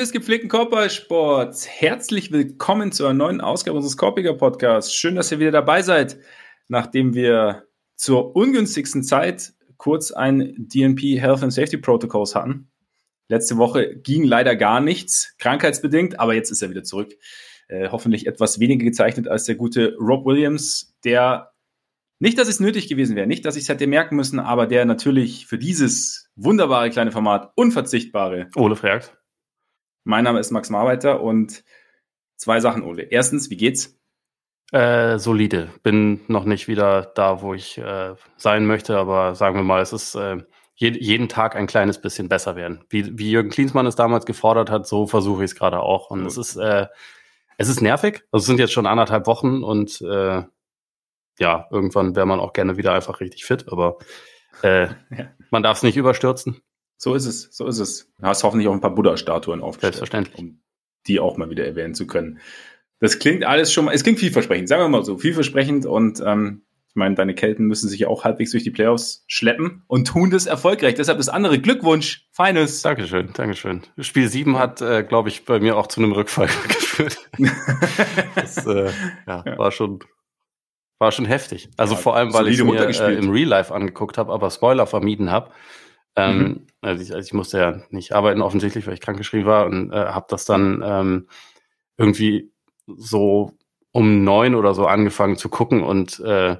Freunde des gepflegten Körpersports, herzlich willkommen zu einer neuen Ausgabe unseres Korpiger Podcasts. Schön, dass ihr wieder dabei seid, nachdem wir zur ungünstigsten Zeit kurz ein DNP Health and Safety Protocols hatten. Letzte Woche ging leider gar nichts, krankheitsbedingt, aber jetzt ist er wieder zurück. Äh, hoffentlich etwas weniger gezeichnet als der gute Rob Williams, der nicht, dass es nötig gewesen wäre, nicht, dass ich es hätte merken müssen, aber der natürlich für dieses wunderbare kleine Format unverzichtbare. Ole fragt. Mein Name ist Max Marbeiter und zwei Sachen, Ole. Erstens, wie geht's? Äh, solide. Bin noch nicht wieder da, wo ich äh, sein möchte, aber sagen wir mal, es ist äh, je, jeden Tag ein kleines bisschen besser werden. Wie, wie Jürgen Klinsmann es damals gefordert hat, so versuche ich es gerade auch. Und es ist, äh, es ist nervig. Also es sind jetzt schon anderthalb Wochen und äh, ja, irgendwann wäre man auch gerne wieder einfach richtig fit, aber äh, ja. man darf es nicht überstürzen. So ist es, so ist es. Du hast hoffentlich auch ein paar Buddha-Statuen aufgestellt. Selbstverständlich. Um die auch mal wieder erwähnen zu können. Das klingt alles schon mal, es klingt vielversprechend, sagen wir mal so, vielversprechend und ähm, ich meine, deine Kelten müssen sich ja auch halbwegs durch die Playoffs schleppen und tun das erfolgreich. Deshalb das andere Glückwunsch, feines. Dankeschön, Dankeschön. Spiel 7 hat, äh, glaube ich, bei mir auch zu einem Rückfall geführt. das äh, ja, ja. war schon war schon heftig. Also ja, vor allem, weil ich mir äh, im Real Life angeguckt habe, aber Spoiler vermieden habe. Ähm, mhm. also, ich, also ich musste ja nicht arbeiten offensichtlich, weil ich krankgeschrieben war und äh, habe das dann ähm, irgendwie so um neun oder so angefangen zu gucken und äh,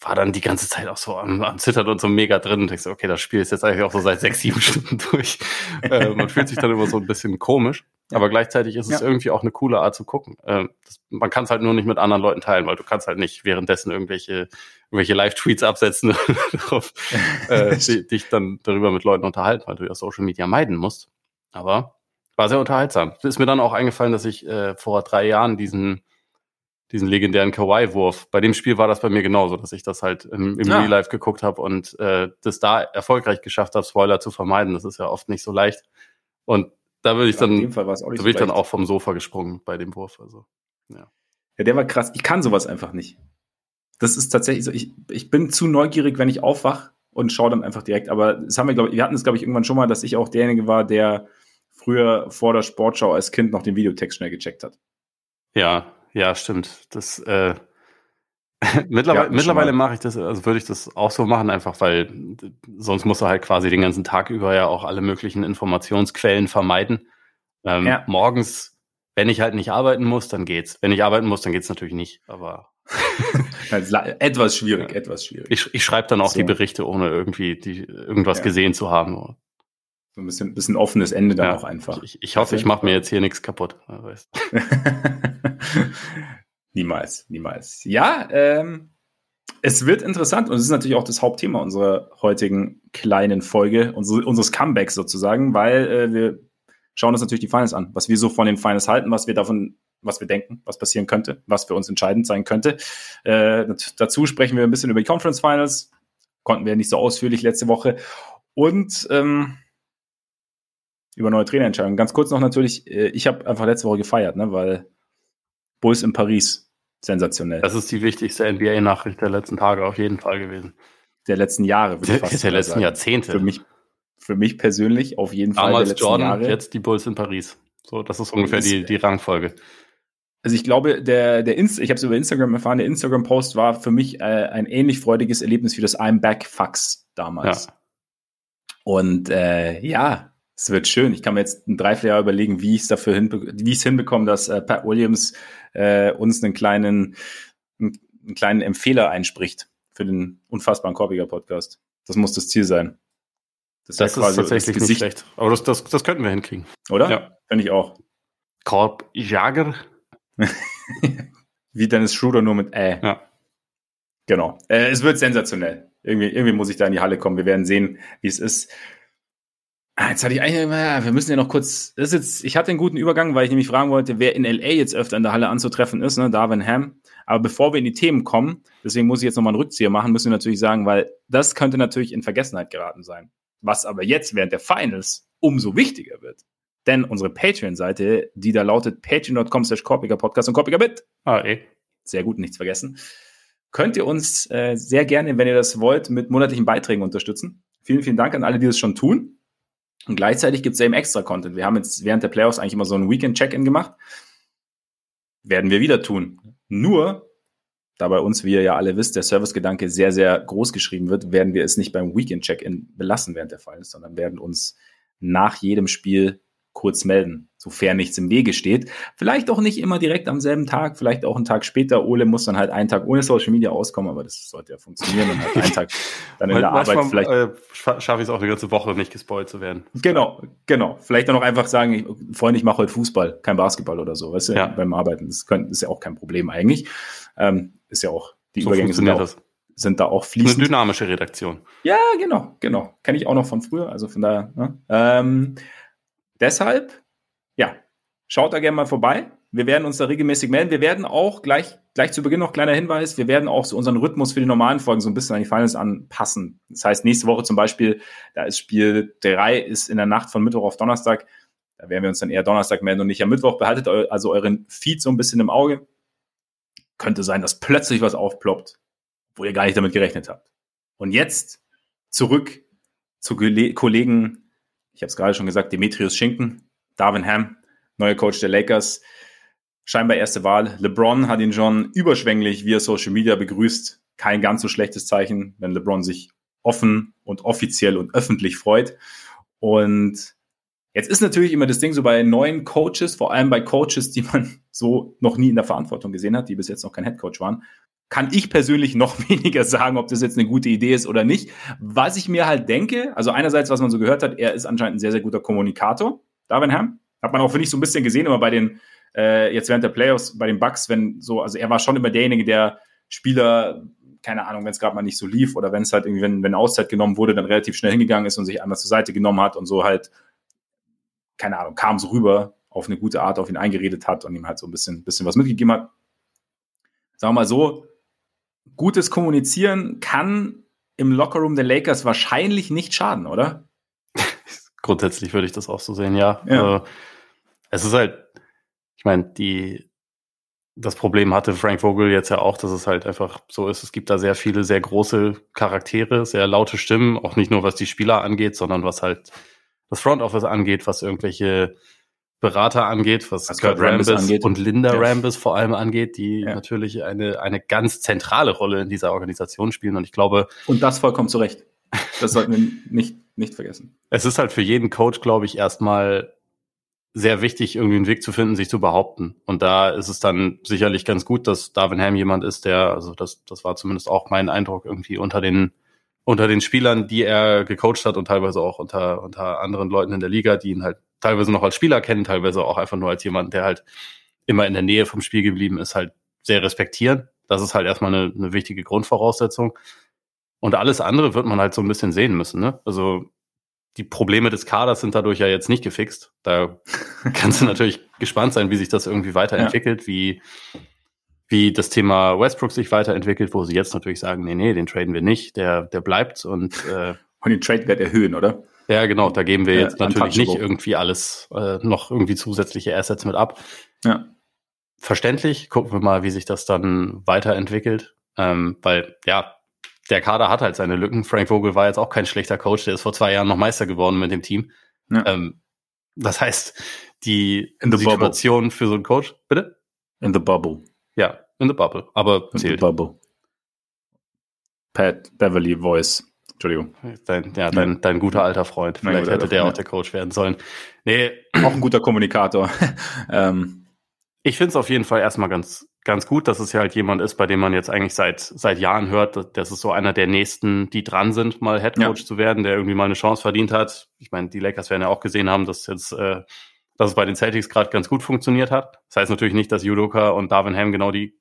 war dann die ganze Zeit auch so am, am Zittern und so mega drin und denkst, okay, das Spiel ist jetzt eigentlich auch so seit sechs, sieben Stunden durch. äh, man fühlt sich dann immer so ein bisschen komisch, aber gleichzeitig ist es ja. irgendwie auch eine coole Art zu gucken. Äh, das, man kann es halt nur nicht mit anderen Leuten teilen, weil du kannst halt nicht währenddessen irgendwelche, irgendwelche Live-Tweets absetzen darauf, äh, dich dann darüber mit Leuten unterhalten, weil du ja Social Media meiden musst. Aber war sehr unterhaltsam. Ist mir dann auch eingefallen, dass ich äh, vor drei Jahren diesen diesen legendären Kawaii-Wurf. Bei dem Spiel war das bei mir genauso, dass ich das halt im, im ja. Real Life geguckt habe und äh, das da erfolgreich geschafft habe, Spoiler zu vermeiden. Das ist ja oft nicht so leicht. Und da würde ich dann, da so bin ich dann auch vom Sofa gesprungen bei dem Wurf. Also, ja. ja, der war krass. Ich kann sowas einfach nicht. Das ist tatsächlich so. Ich, ich bin zu neugierig, wenn ich aufwach und schaue dann einfach direkt. Aber das haben wir, glaube ich, wir hatten es, glaube ich, irgendwann schon mal, dass ich auch derjenige war, der früher vor der Sportschau als Kind noch den Videotext schnell gecheckt hat. Ja, ja, stimmt. Das äh, mittlerweile, ja, mittlerweile mache ich das, also würde ich das auch so machen, einfach weil sonst muss er halt quasi den ganzen Tag über ja auch alle möglichen Informationsquellen vermeiden. Ähm, ja. Morgens, wenn ich halt nicht arbeiten muss, dann geht's. Wenn ich arbeiten muss, dann geht's natürlich nicht. Aber etwas schwierig, ja. etwas schwierig. Ich, ich schreibe dann auch so. die Berichte, ohne irgendwie die, irgendwas gesehen zu haben. So ein bisschen, bisschen offenes Ende dann auch einfach. Ich, ich hoffe, ich mache mir jetzt hier nichts kaputt. niemals, niemals. Ja, ähm, es wird interessant und es ist natürlich auch das Hauptthema unserer heutigen kleinen Folge, unsere, unseres Comebacks sozusagen, weil äh, wir schauen uns natürlich die Finals an, was wir so von den Finals halten, was wir davon, was wir denken, was passieren könnte, was für uns entscheidend sein könnte. Äh, dazu sprechen wir ein bisschen über die Conference Finals, konnten wir nicht so ausführlich letzte Woche und ähm, über neue Trainerentscheidungen. Ganz kurz noch natürlich, äh, ich habe einfach letzte Woche gefeiert, ne, weil Bulls in Paris, sensationell. Das ist die wichtigste NBA-Nachricht der letzten Tage auf jeden Fall gewesen. Der letzten Jahre, würde ich fast Der letzten sagen. Jahrzehnte. Für mich, für mich persönlich auf jeden Fall Damals der letzten Jordan, Jahre. jetzt die Bulls in Paris. So, das ist ungefähr die, die Rangfolge. Also ich glaube, der, der Inst ich habe es über Instagram erfahren, der Instagram-Post war für mich äh, ein ähnlich freudiges Erlebnis wie das I'm Back Fax damals. Ja. Und äh, ja, es wird schön. Ich kann mir jetzt ein Dreivierteljahr überlegen, wie ich es dafür hinbe wie hinbekomme, dass äh, Pat Williams äh, uns einen kleinen, einen, einen kleinen Empfehler einspricht für den unfassbaren Korbiger Podcast. Das muss das Ziel sein. Das, das ist tatsächlich das nicht schlecht. Aber das, das, das könnten wir hinkriegen. Oder? Ja. Finde ich auch. Korb Jager. Wie Dennis Schruder nur mit Ä. Ja. Genau. Äh, es wird sensationell. Irgendwie, irgendwie muss ich da in die Halle kommen. Wir werden sehen, wie es ist. Ah, jetzt hatte ich eigentlich, wir müssen ja noch kurz, das ist jetzt, ich hatte einen guten Übergang, weil ich nämlich fragen wollte, wer in LA jetzt öfter in der Halle anzutreffen ist, ne, Darwin Ham. Aber bevor wir in die Themen kommen, deswegen muss ich jetzt nochmal einen Rückzieher machen, müssen wir natürlich sagen, weil das könnte natürlich in Vergessenheit geraten sein. Was aber jetzt während der Finals umso wichtiger wird. Denn unsere Patreon-Seite, die da lautet patreon.com slash Podcast und Korpigabit. Ah, eh. Sehr gut, nichts vergessen. Könnt ihr uns äh, sehr gerne, wenn ihr das wollt, mit monatlichen Beiträgen unterstützen. Vielen, vielen Dank an alle, die das schon tun. Und gleichzeitig gibt es eben extra Content. Wir haben jetzt während der Playoffs eigentlich immer so ein Weekend-Check-In gemacht. Werden wir wieder tun. Nur, da bei uns, wie ihr ja alle wisst, der Servicegedanke sehr, sehr groß geschrieben wird, werden wir es nicht beim Weekend-Check-In belassen während der Fall ist, sondern werden uns nach jedem Spiel kurz melden, sofern nichts im Wege steht. Vielleicht auch nicht immer direkt am selben Tag, vielleicht auch einen Tag später. Ole muss dann halt einen Tag ohne Social Media auskommen, aber das sollte ja funktionieren und halt einen Tag dann in der Arbeit vielleicht. Äh, schaffe ich es auch eine ganze Woche nicht gespoilt zu werden. Genau, genau. Vielleicht dann auch einfach sagen, ich, Freunde, ich mache heute Fußball, kein Basketball oder so, weißt du, ja. beim Arbeiten. Das, könnte, ist ja auch kein Problem eigentlich. Ähm, ist ja auch, die so Übergänge sind auch, sind da auch fließend. Eine dynamische Redaktion. Ja, genau, genau. Kenne ich auch noch von früher, also von daher. Ne? Ähm, Deshalb, ja, schaut da gerne mal vorbei. Wir werden uns da regelmäßig melden. Wir werden auch gleich, gleich zu Beginn noch kleiner Hinweis, wir werden auch so unseren Rhythmus für die normalen Folgen so ein bisschen an die Finals anpassen. Das heißt, nächste Woche zum Beispiel, da ist Spiel 3, ist in der Nacht von Mittwoch auf Donnerstag. Da werden wir uns dann eher Donnerstag melden und nicht am Mittwoch. Behaltet also euren Feed so ein bisschen im Auge. Könnte sein, dass plötzlich was aufploppt, wo ihr gar nicht damit gerechnet habt. Und jetzt zurück zu Kollegen ich habe es gerade schon gesagt, Demetrius Schinken, Darwin Ham, neuer Coach der Lakers, scheinbar erste Wahl. LeBron hat ihn schon überschwänglich via Social Media begrüßt. Kein ganz so schlechtes Zeichen, wenn LeBron sich offen und offiziell und öffentlich freut. Und jetzt ist natürlich immer das Ding so bei neuen Coaches, vor allem bei Coaches, die man so noch nie in der Verantwortung gesehen hat, die bis jetzt noch kein Headcoach waren, kann ich persönlich noch weniger sagen, ob das jetzt eine gute Idee ist oder nicht. Was ich mir halt denke, also einerseits, was man so gehört hat, er ist anscheinend ein sehr, sehr guter Kommunikator, Darwin Ham. Hat man auch, finde ich, so ein bisschen gesehen, immer bei den, äh, jetzt während der Playoffs, bei den Bucks, wenn so, also er war schon immer derjenige, der Spieler, keine Ahnung, wenn es gerade mal nicht so lief oder wenn es halt irgendwie, wenn, wenn Auszeit genommen wurde, dann relativ schnell hingegangen ist und sich einmal zur Seite genommen hat und so halt, keine Ahnung, kam so rüber, auf eine gute Art auf ihn eingeredet hat und ihm halt so ein bisschen, bisschen was mitgegeben hat. Sagen wir mal so, gutes Kommunizieren kann im Lockerroom der Lakers wahrscheinlich nicht schaden, oder? Grundsätzlich würde ich das auch so sehen, ja. ja. Äh, es ist halt, ich meine, die, das Problem hatte Frank Vogel jetzt ja auch, dass es halt einfach so ist, es gibt da sehr viele, sehr große Charaktere, sehr laute Stimmen, auch nicht nur was die Spieler angeht, sondern was halt das Front Office angeht, was irgendwelche Berater angeht, was, was Kurt Rambis, angeht. und Linda ja. Rambis vor allem angeht, die ja. natürlich eine, eine ganz zentrale Rolle in dieser Organisation spielen. Und ich glaube. Und das vollkommen zu Recht. Das sollten wir nicht, nicht vergessen. Es ist halt für jeden Coach, glaube ich, erstmal sehr wichtig, irgendwie einen Weg zu finden, sich zu behaupten. Und da ist es dann sicherlich ganz gut, dass Darwin Ham jemand ist, der, also das, das war zumindest auch mein Eindruck, irgendwie unter den, unter den Spielern, die er gecoacht hat und teilweise auch unter, unter anderen Leuten in der Liga, die ihn halt teilweise noch als Spieler kennen, teilweise auch einfach nur als jemand, der halt immer in der Nähe vom Spiel geblieben ist, halt sehr respektieren. Das ist halt erstmal eine, eine wichtige Grundvoraussetzung. Und alles andere wird man halt so ein bisschen sehen müssen. Ne? Also die Probleme des Kaders sind dadurch ja jetzt nicht gefixt. Da kannst du natürlich gespannt sein, wie sich das irgendwie weiterentwickelt, ja. wie, wie das Thema Westbrook sich weiterentwickelt, wo sie jetzt natürlich sagen, nee, nee, den traden wir nicht, der, der bleibt und äh, und den Trade-Wert erhöhen, oder? Ja, genau, da geben wir jetzt natürlich nicht irgendwie alles, äh, noch irgendwie zusätzliche Assets mit ab. Ja. Verständlich, gucken wir mal, wie sich das dann weiterentwickelt. Ähm, weil, ja, der Kader hat halt seine Lücken. Frank Vogel war jetzt auch kein schlechter Coach, der ist vor zwei Jahren noch Meister geworden mit dem Team. Ja. Ähm, das heißt, die Situation bubble. für so einen Coach, bitte? In the bubble. Ja, in the bubble. Aber in zählt. the bubble. Pat Beverly Voice. Entschuldigung. Dein, ja, dein, dein guter alter Freund. Vielleicht hätte der auch der Coach werden sollen. Nee. Auch ein guter Kommunikator. ähm. Ich finde es auf jeden Fall erstmal ganz, ganz gut, dass es ja halt jemand ist, bei dem man jetzt eigentlich seit, seit Jahren hört, das ist so einer der nächsten, die dran sind, mal Head Coach ja. zu werden, der irgendwie mal eine Chance verdient hat. Ich meine, die Lakers werden ja auch gesehen haben, dass jetzt, äh, dass es bei den Celtics gerade ganz gut funktioniert hat. Das heißt natürlich nicht, dass Judoka und Darvin Ham genau die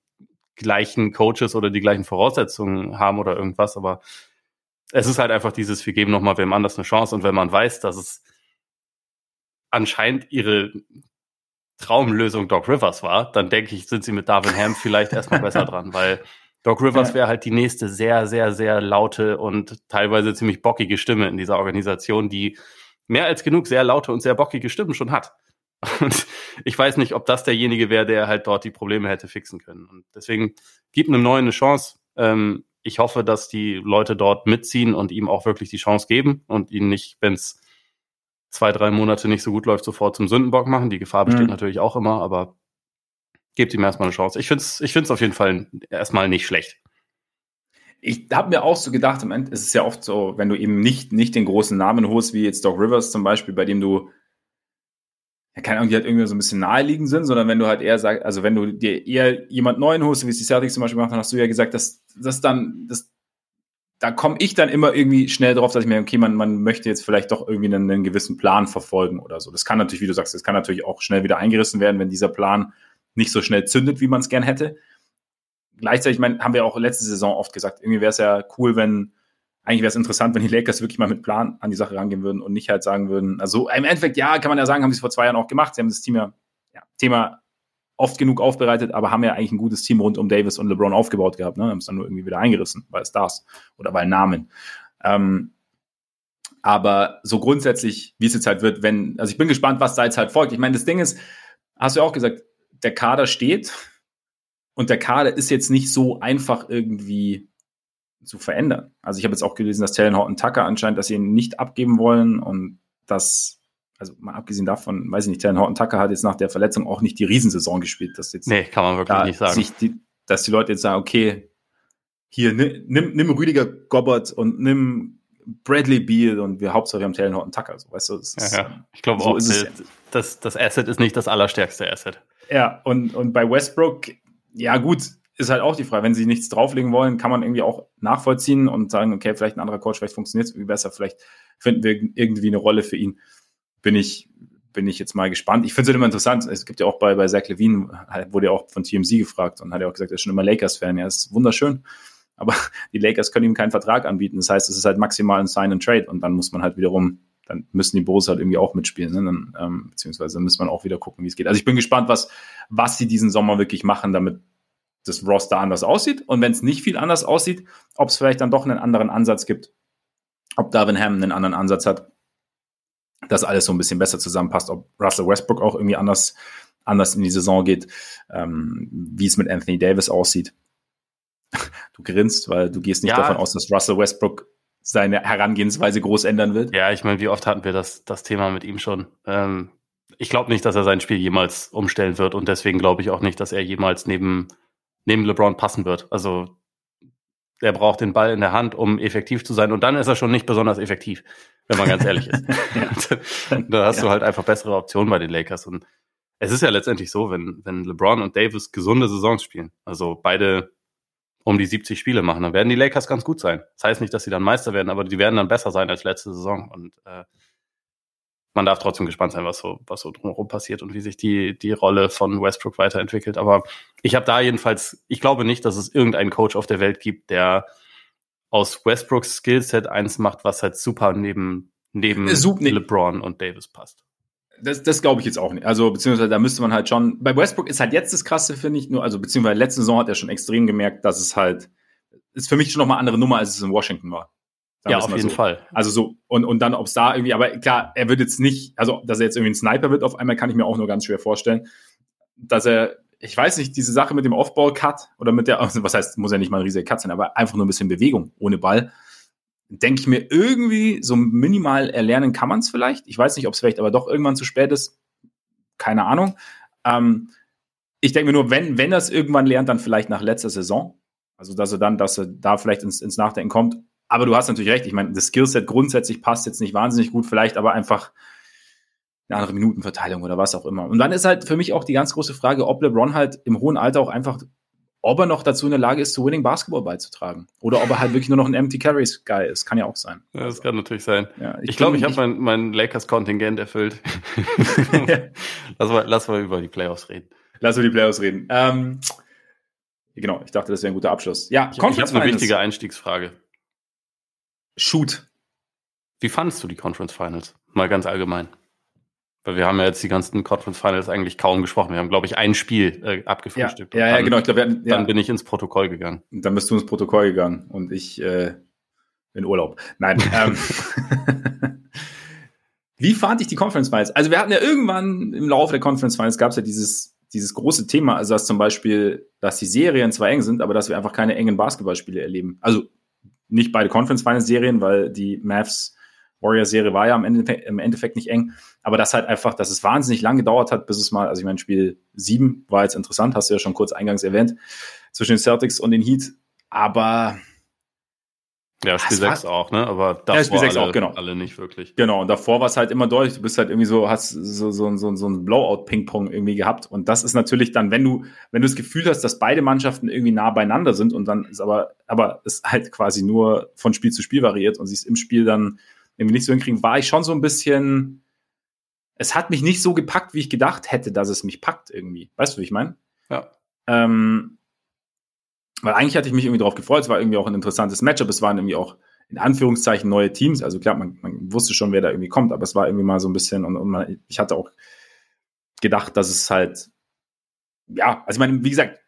gleichen Coaches oder die gleichen Voraussetzungen haben oder irgendwas, aber es ist halt einfach dieses, wir geben nochmal wem anders eine Chance und wenn man weiß, dass es anscheinend ihre Traumlösung Doc Rivers war, dann denke ich, sind sie mit Darwin Ham vielleicht erstmal besser dran, weil Doc Rivers wäre halt die nächste sehr, sehr, sehr laute und teilweise ziemlich bockige Stimme in dieser Organisation, die mehr als genug sehr laute und sehr bockige Stimmen schon hat. Und ich weiß nicht, ob das derjenige wäre, der halt dort die Probleme hätte fixen können. Und deswegen gibt einem Neuen eine Chance. Ähm, ich hoffe, dass die Leute dort mitziehen und ihm auch wirklich die Chance geben und ihn nicht, wenn es zwei, drei Monate nicht so gut läuft, sofort zum Sündenbock machen. Die Gefahr besteht mhm. natürlich auch immer, aber gebt ihm erstmal eine Chance. Ich finde es ich find's auf jeden Fall erstmal nicht schlecht. Ich habe mir auch so gedacht, im Endeffekt ist es ja oft so, wenn du eben nicht, nicht den großen Namen holst, wie jetzt Doc Rivers zum Beispiel, bei dem du keine Ahnung, die halt irgendwie so ein bisschen naheliegend sind, sondern wenn du halt eher sagst, also wenn du dir eher jemand Neuen holst, wie es die Celtics zum Beispiel gemacht haben, hast du ja gesagt, dass das dann, das, da komme ich dann immer irgendwie schnell drauf, dass ich mir, okay, man, man möchte jetzt vielleicht doch irgendwie einen, einen gewissen Plan verfolgen oder so. Das kann natürlich, wie du sagst, das kann natürlich auch schnell wieder eingerissen werden, wenn dieser Plan nicht so schnell zündet, wie man es gern hätte. Gleichzeitig, ich meine, haben wir auch letzte Saison oft gesagt, irgendwie wäre es ja cool, wenn, eigentlich wäre es interessant, wenn die Lakers wirklich mal mit Plan an die Sache rangehen würden und nicht halt sagen würden, also im Endeffekt, ja, kann man ja sagen, haben sie es vor zwei Jahren auch gemacht. Sie haben das Team ja, ja Thema oft genug aufbereitet, aber haben ja eigentlich ein gutes Team rund um Davis und LeBron aufgebaut gehabt. Ne? Haben es dann nur irgendwie wieder eingerissen, weil Stars oder weil Namen. Ähm, aber so grundsätzlich, wie es jetzt halt wird, wenn, also ich bin gespannt, was da jetzt halt folgt. Ich meine, das Ding ist, hast du ja auch gesagt, der Kader steht und der Kader ist jetzt nicht so einfach irgendwie zu verändern. Also ich habe jetzt auch gelesen, dass Talon Horton Tucker anscheinend, dass sie ihn nicht abgeben wollen und dass, also mal abgesehen davon, weiß ich nicht, Talon Horton Tucker hat jetzt nach der Verletzung auch nicht die Riesensaison gespielt. Dass jetzt nee, kann man wirklich nicht sagen. Die, dass die Leute jetzt sagen, okay, hier, nimm, nimm Rüdiger Gobbert und nimm Bradley Beal und wir Hauptsache wir haben Talon Horton Tucker. So, weißt du, ist, ja, ja. Ich glaube so auch, ist es, das, das Asset ist nicht das allerstärkste Asset. Ja, und, und bei Westbrook, ja gut, ist halt auch die Frage, wenn sie nichts drauflegen wollen, kann man irgendwie auch nachvollziehen und sagen, okay, vielleicht ein anderer Coach, vielleicht funktioniert es irgendwie besser, vielleicht finden wir irgendwie eine Rolle für ihn. Bin ich, bin ich jetzt mal gespannt. Ich finde es halt immer interessant. Es gibt ja auch bei, bei Zach Levine, wurde ja auch von TMZ gefragt und hat ja auch gesagt, er ist schon immer Lakers-Fan. Ja, ist wunderschön. Aber die Lakers können ihm keinen Vertrag anbieten. Das heißt, es ist halt maximal ein Sign and Trade und dann muss man halt wiederum dann müssen die Bulls halt irgendwie auch mitspielen. Ne? Dann, ähm, beziehungsweise dann muss man auch wieder gucken, wie es geht. Also ich bin gespannt, was, was sie diesen Sommer wirklich machen, damit das Roster anders aussieht. Und wenn es nicht viel anders aussieht, ob es vielleicht dann doch einen anderen Ansatz gibt. Ob Darvin Ham einen anderen Ansatz hat, dass alles so ein bisschen besser zusammenpasst. Ob Russell Westbrook auch irgendwie anders, anders in die Saison geht. Ähm, wie es mit Anthony Davis aussieht. Du grinst, weil du gehst nicht ja. davon aus, dass Russell Westbrook seine Herangehensweise groß ändern wird. Ja, ich meine, wie oft hatten wir das, das Thema mit ihm schon? Ähm, ich glaube nicht, dass er sein Spiel jemals umstellen wird und deswegen glaube ich auch nicht, dass er jemals neben, neben LeBron passen wird. Also er braucht den Ball in der Hand, um effektiv zu sein und dann ist er schon nicht besonders effektiv, wenn man ganz ehrlich ist. da hast ja. du halt einfach bessere Optionen bei den Lakers und es ist ja letztendlich so, wenn, wenn LeBron und Davis gesunde Saisons spielen, also beide um die 70 Spiele machen. Dann werden die Lakers ganz gut sein. Das heißt nicht, dass sie dann Meister werden, aber die werden dann besser sein als letzte Saison. Und äh, man darf trotzdem gespannt sein, was so, was so drumherum passiert und wie sich die, die Rolle von Westbrook weiterentwickelt. Aber ich habe da jedenfalls, ich glaube nicht, dass es irgendeinen Coach auf der Welt gibt, der aus Westbrooks Skillset eins macht, was halt super neben, neben LeBron und Davis passt das, das glaube ich jetzt auch nicht. Also, beziehungsweise da müsste man halt schon. Bei Westbrook ist halt jetzt das Krasse, finde ich, nur, also beziehungsweise letzte Saison hat er schon extrem gemerkt, dass es halt, ist für mich schon nochmal andere Nummer, als es in Washington war. Ja, auf jeden so. Fall. Also so, und, und dann, ob es da irgendwie, aber klar, er wird jetzt nicht, also dass er jetzt irgendwie ein Sniper wird, auf einmal kann ich mir auch nur ganz schwer vorstellen. Dass er, ich weiß nicht, diese Sache mit dem Off-Ball-Cut oder mit der, also was heißt, muss ja nicht mal ein riesiger Cut sein, aber einfach nur ein bisschen Bewegung ohne Ball denke ich mir irgendwie so minimal erlernen kann man es vielleicht. Ich weiß nicht, ob es vielleicht aber doch irgendwann zu spät ist. Keine Ahnung. Ähm, ich denke mir nur, wenn, wenn er es irgendwann lernt, dann vielleicht nach letzter Saison. Also, dass er dann, dass er da vielleicht ins, ins Nachdenken kommt. Aber du hast natürlich recht. Ich meine, das Skillset grundsätzlich passt jetzt nicht wahnsinnig gut, vielleicht aber einfach eine andere Minutenverteilung oder was auch immer. Und dann ist halt für mich auch die ganz große Frage, ob LeBron halt im hohen Alter auch einfach ob er noch dazu in der Lage ist, zu Winning Basketball beizutragen. Oder ob er halt wirklich nur noch ein Empty Carries Guy ist. Kann ja auch sein. Ja, das kann natürlich sein. Ja, ich glaube, ich, glaub, ich habe mein, mein Lakers-Kontingent erfüllt. lass, mal, lass mal über die Playoffs reden. Lass über die Playoffs reden. Ähm, genau, ich dachte, das wäre ein guter Abschluss. Ja, ich, ich habe eine wichtige Einstiegsfrage. Shoot. Wie fandest du die Conference Finals? Mal ganz allgemein. Weil wir haben ja jetzt die ganzen Conference Finals eigentlich kaum gesprochen. Wir haben, glaube ich, ein Spiel äh, abgefrühstückt. Ja, ja, dann, ja, genau. Ich glaub, wir hatten, ja. Dann bin ich ins Protokoll gegangen. Dann bist du ins Protokoll gegangen und ich äh, in Urlaub. Nein. ähm, Wie fand ich die Conference Finals? Also wir hatten ja irgendwann im Laufe der Conference Finals gab es ja dieses, dieses große Thema, also dass zum Beispiel, dass die Serien zwar eng sind, aber dass wir einfach keine engen Basketballspiele erleben. Also nicht beide Conference Finals Serien, weil die Mavs Warrior-Serie war ja im Endeffekt, im Endeffekt nicht eng, aber das halt einfach, dass es wahnsinnig lang gedauert hat, bis es mal, also ich meine, Spiel 7 war jetzt interessant, hast du ja schon kurz eingangs erwähnt, zwischen den Celtics und den Heat, aber ja, Spiel 6 auch, ne? Aber davor ja, Spiel 6 alle, auch, genau. alle nicht wirklich. Genau, und davor war es halt immer deutlich. Du bist halt irgendwie so, hast so, so, so, so ein Blowout-Ping-Pong irgendwie gehabt. Und das ist natürlich dann, wenn du, wenn du das Gefühl hast, dass beide Mannschaften irgendwie nah beieinander sind und dann ist aber, aber es halt quasi nur von Spiel zu Spiel variiert und sie es im Spiel dann irgendwie nicht so hinkriegen, war ich schon so ein bisschen, es hat mich nicht so gepackt, wie ich gedacht hätte, dass es mich packt irgendwie. Weißt du, wie ich meine? Ja. Ähm, weil eigentlich hatte ich mich irgendwie darauf gefreut, es war irgendwie auch ein interessantes Matchup, es waren irgendwie auch in Anführungszeichen neue Teams, also klar, man, man wusste schon, wer da irgendwie kommt, aber es war irgendwie mal so ein bisschen und, und man, ich hatte auch gedacht, dass es halt, ja, also ich meine, wie gesagt,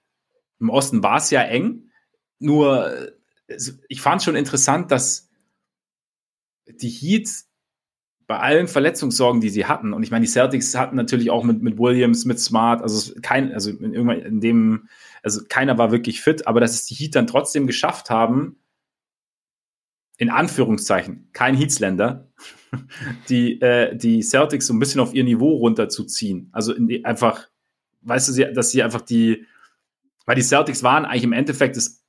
im Osten war es ja eng, nur ich fand schon interessant, dass die Heat bei allen Verletzungssorgen, die sie hatten, und ich meine, die Celtics hatten natürlich auch mit, mit Williams, mit Smart, also kein, also in, in dem, also keiner war wirklich fit, aber dass es die Heat dann trotzdem geschafft haben, in Anführungszeichen, kein Heatsländer, die, äh, die Celtics so ein bisschen auf ihr Niveau runterzuziehen. Also die, einfach, weißt du, dass sie einfach die, weil die Celtics waren eigentlich im Endeffekt das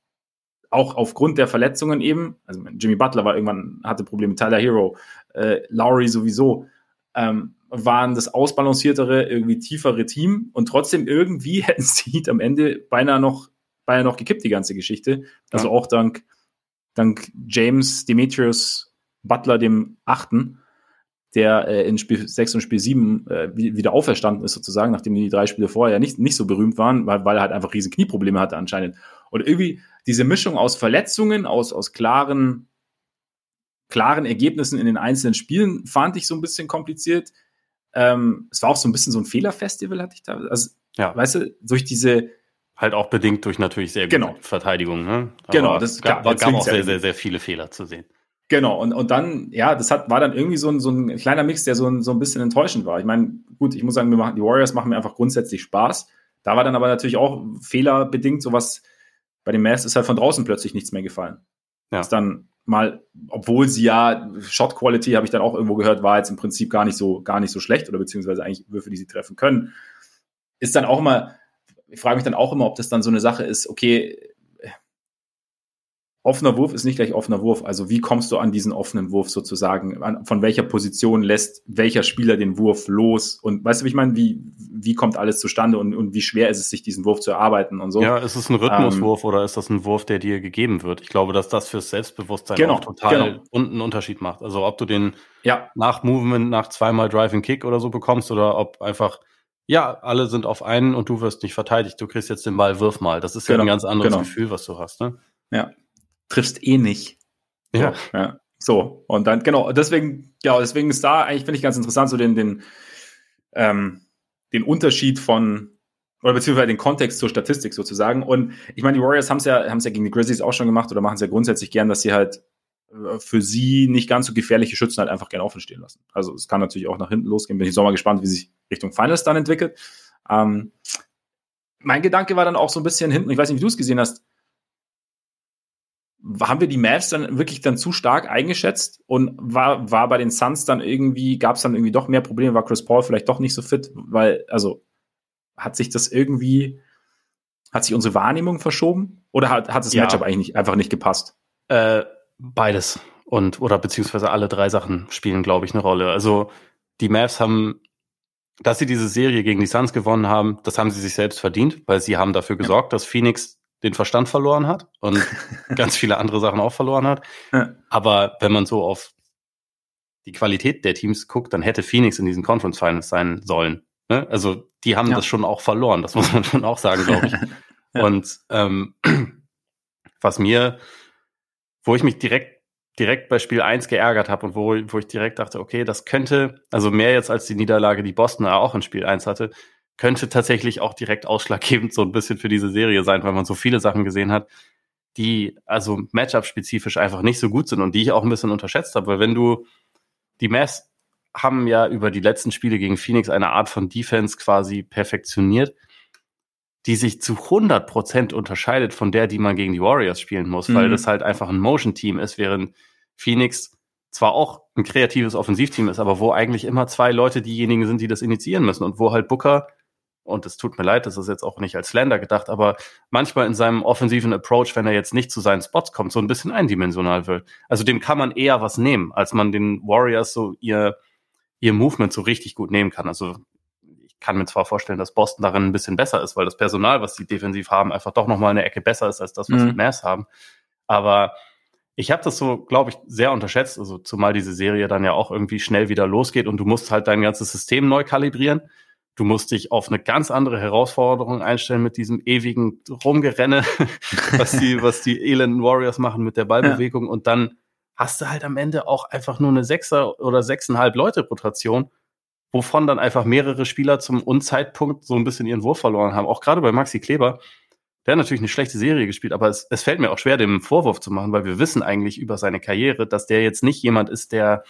auch aufgrund der Verletzungen eben, also Jimmy Butler war irgendwann, hatte Probleme, Tyler Hero, äh, Lowry sowieso, ähm, waren das ausbalanciertere, irgendwie tiefere Team und trotzdem irgendwie hätten sie am Ende beinahe noch, beinahe noch gekippt, die ganze Geschichte. Also ja. auch dank, dank James Demetrius Butler, dem Achten, der äh, in Spiel 6 und Spiel 7 äh, wieder auferstanden ist, sozusagen, nachdem die drei Spiele vorher nicht, nicht so berühmt waren, weil, weil er halt einfach riesen Knieprobleme hatte anscheinend. Und irgendwie diese Mischung aus Verletzungen, aus, aus klaren, klaren Ergebnissen in den einzelnen Spielen fand ich so ein bisschen kompliziert. Ähm, es war auch so ein bisschen so ein Fehlerfestival, hatte ich da. Also, ja. weißt du, durch diese. Halt auch bedingt durch natürlich sehr gute genau. Verteidigung. Ne? genau, das gab, gab, gab auch sehr, sehr, sehr viele Fehler zu sehen. Genau, und, und dann, ja, das hat, war dann irgendwie so ein, so ein kleiner Mix, der so ein, so ein bisschen enttäuschend war. Ich meine, gut, ich muss sagen, wir machen, die Warriors machen mir einfach grundsätzlich Spaß. Da war dann aber natürlich auch fehlerbedingt sowas, bei den Mavs ist halt von draußen plötzlich nichts mehr gefallen. Ja. Ist dann mal, obwohl sie ja, Shot Quality habe ich dann auch irgendwo gehört, war jetzt im Prinzip gar nicht so, gar nicht so schlecht oder beziehungsweise eigentlich Würfe, die sie treffen können. Ist dann auch immer, ich frage mich dann auch immer, ob das dann so eine Sache ist, okay, offener Wurf ist nicht gleich offener Wurf. Also wie kommst du an diesen offenen Wurf sozusagen? Von welcher Position lässt welcher Spieler den Wurf los? Und weißt du, wie ich meine? Wie, wie kommt alles zustande und, und wie schwer ist es, sich diesen Wurf zu erarbeiten und so? Ja, ist es ein Rhythmuswurf ähm, oder ist das ein Wurf, der dir gegeben wird? Ich glaube, dass das fürs Selbstbewusstsein genau, auch total genau. einen Unterschied macht. Also ob du den ja. nach Movement, nach zweimal Driving Kick oder so bekommst oder ob einfach ja, alle sind auf einen und du wirst nicht verteidigt. Du kriegst jetzt den Ball, wirf mal. Das ist genau, ja ein ganz anderes genau. Gefühl, was du hast. Ne? Ja, triffst eh nicht. Ja. So, ja. so. und dann, genau, deswegen, ja, deswegen ist da eigentlich, finde ich ganz interessant, so den, den, ähm, den Unterschied von, oder beziehungsweise den Kontext zur Statistik sozusagen. Und ich meine, die Warriors haben es ja, haben es ja gegen die Grizzlies auch schon gemacht oder machen es ja grundsätzlich gern, dass sie halt äh, für sie nicht ganz so gefährliche Schützen halt einfach gerne offen stehen lassen. Also es kann natürlich auch nach hinten losgehen. Bin ich so mal gespannt, wie sich Richtung Finals dann entwickelt. Ähm, mein Gedanke war dann auch so ein bisschen hinten, ich weiß nicht, wie du es gesehen hast, haben wir die Mavs dann wirklich dann zu stark eingeschätzt und war, war bei den Suns dann irgendwie, gab es dann irgendwie doch mehr Probleme, war Chris Paul vielleicht doch nicht so fit, weil, also hat sich das irgendwie, hat sich unsere Wahrnehmung verschoben oder hat, hat das ja. Matchup eigentlich nicht, einfach nicht gepasst? Äh, beides und oder beziehungsweise alle drei Sachen spielen, glaube ich, eine Rolle. Also die Mavs haben, dass sie diese Serie gegen die Suns gewonnen haben, das haben sie sich selbst verdient, weil sie haben dafür gesorgt, dass Phoenix den Verstand verloren hat und ganz viele andere Sachen auch verloren hat. Ja. Aber wenn man so auf die Qualität der Teams guckt, dann hätte Phoenix in diesen Conference Finals sein sollen. Ne? Also die haben ja. das schon auch verloren, das muss man schon auch sagen, glaube ich. ja. Und ähm, was mir, wo ich mich direkt direkt bei Spiel 1 geärgert habe und wo, wo ich direkt dachte, okay, das könnte, also mehr jetzt als die Niederlage, die Boston auch in Spiel 1 hatte, könnte tatsächlich auch direkt ausschlaggebend so ein bisschen für diese Serie sein, weil man so viele Sachen gesehen hat, die also Matchup-spezifisch einfach nicht so gut sind und die ich auch ein bisschen unterschätzt habe. Weil wenn du, die Mavs haben ja über die letzten Spiele gegen Phoenix eine Art von Defense quasi perfektioniert, die sich zu 100 Prozent unterscheidet von der, die man gegen die Warriors spielen muss, mhm. weil das halt einfach ein Motion-Team ist, während Phoenix zwar auch ein kreatives Offensivteam ist, aber wo eigentlich immer zwei Leute diejenigen sind, die das initiieren müssen und wo halt Booker und es tut mir leid, das ist jetzt auch nicht als Slender gedacht, aber manchmal in seinem offensiven Approach, wenn er jetzt nicht zu seinen Spots kommt, so ein bisschen eindimensional wird. Also dem kann man eher was nehmen, als man den Warriors so ihr, ihr Movement so richtig gut nehmen kann. Also ich kann mir zwar vorstellen, dass Boston darin ein bisschen besser ist, weil das Personal, was sie defensiv haben, einfach doch nochmal eine Ecke besser ist als das, was mhm. die Mavs haben. Aber ich habe das so, glaube ich, sehr unterschätzt, also zumal diese Serie dann ja auch irgendwie schnell wieder losgeht und du musst halt dein ganzes System neu kalibrieren. Du musst dich auf eine ganz andere Herausforderung einstellen mit diesem ewigen Rumgerenne, was die, was die elenden Warriors machen mit der Ballbewegung. Ja. Und dann hast du halt am Ende auch einfach nur eine Sechser oder sechseinhalb Leute Rotation, wovon dann einfach mehrere Spieler zum Unzeitpunkt so ein bisschen ihren Wurf verloren haben. Auch gerade bei Maxi Kleber, der hat natürlich eine schlechte Serie gespielt, aber es, es fällt mir auch schwer, dem Vorwurf zu machen, weil wir wissen eigentlich über seine Karriere, dass der jetzt nicht jemand ist, der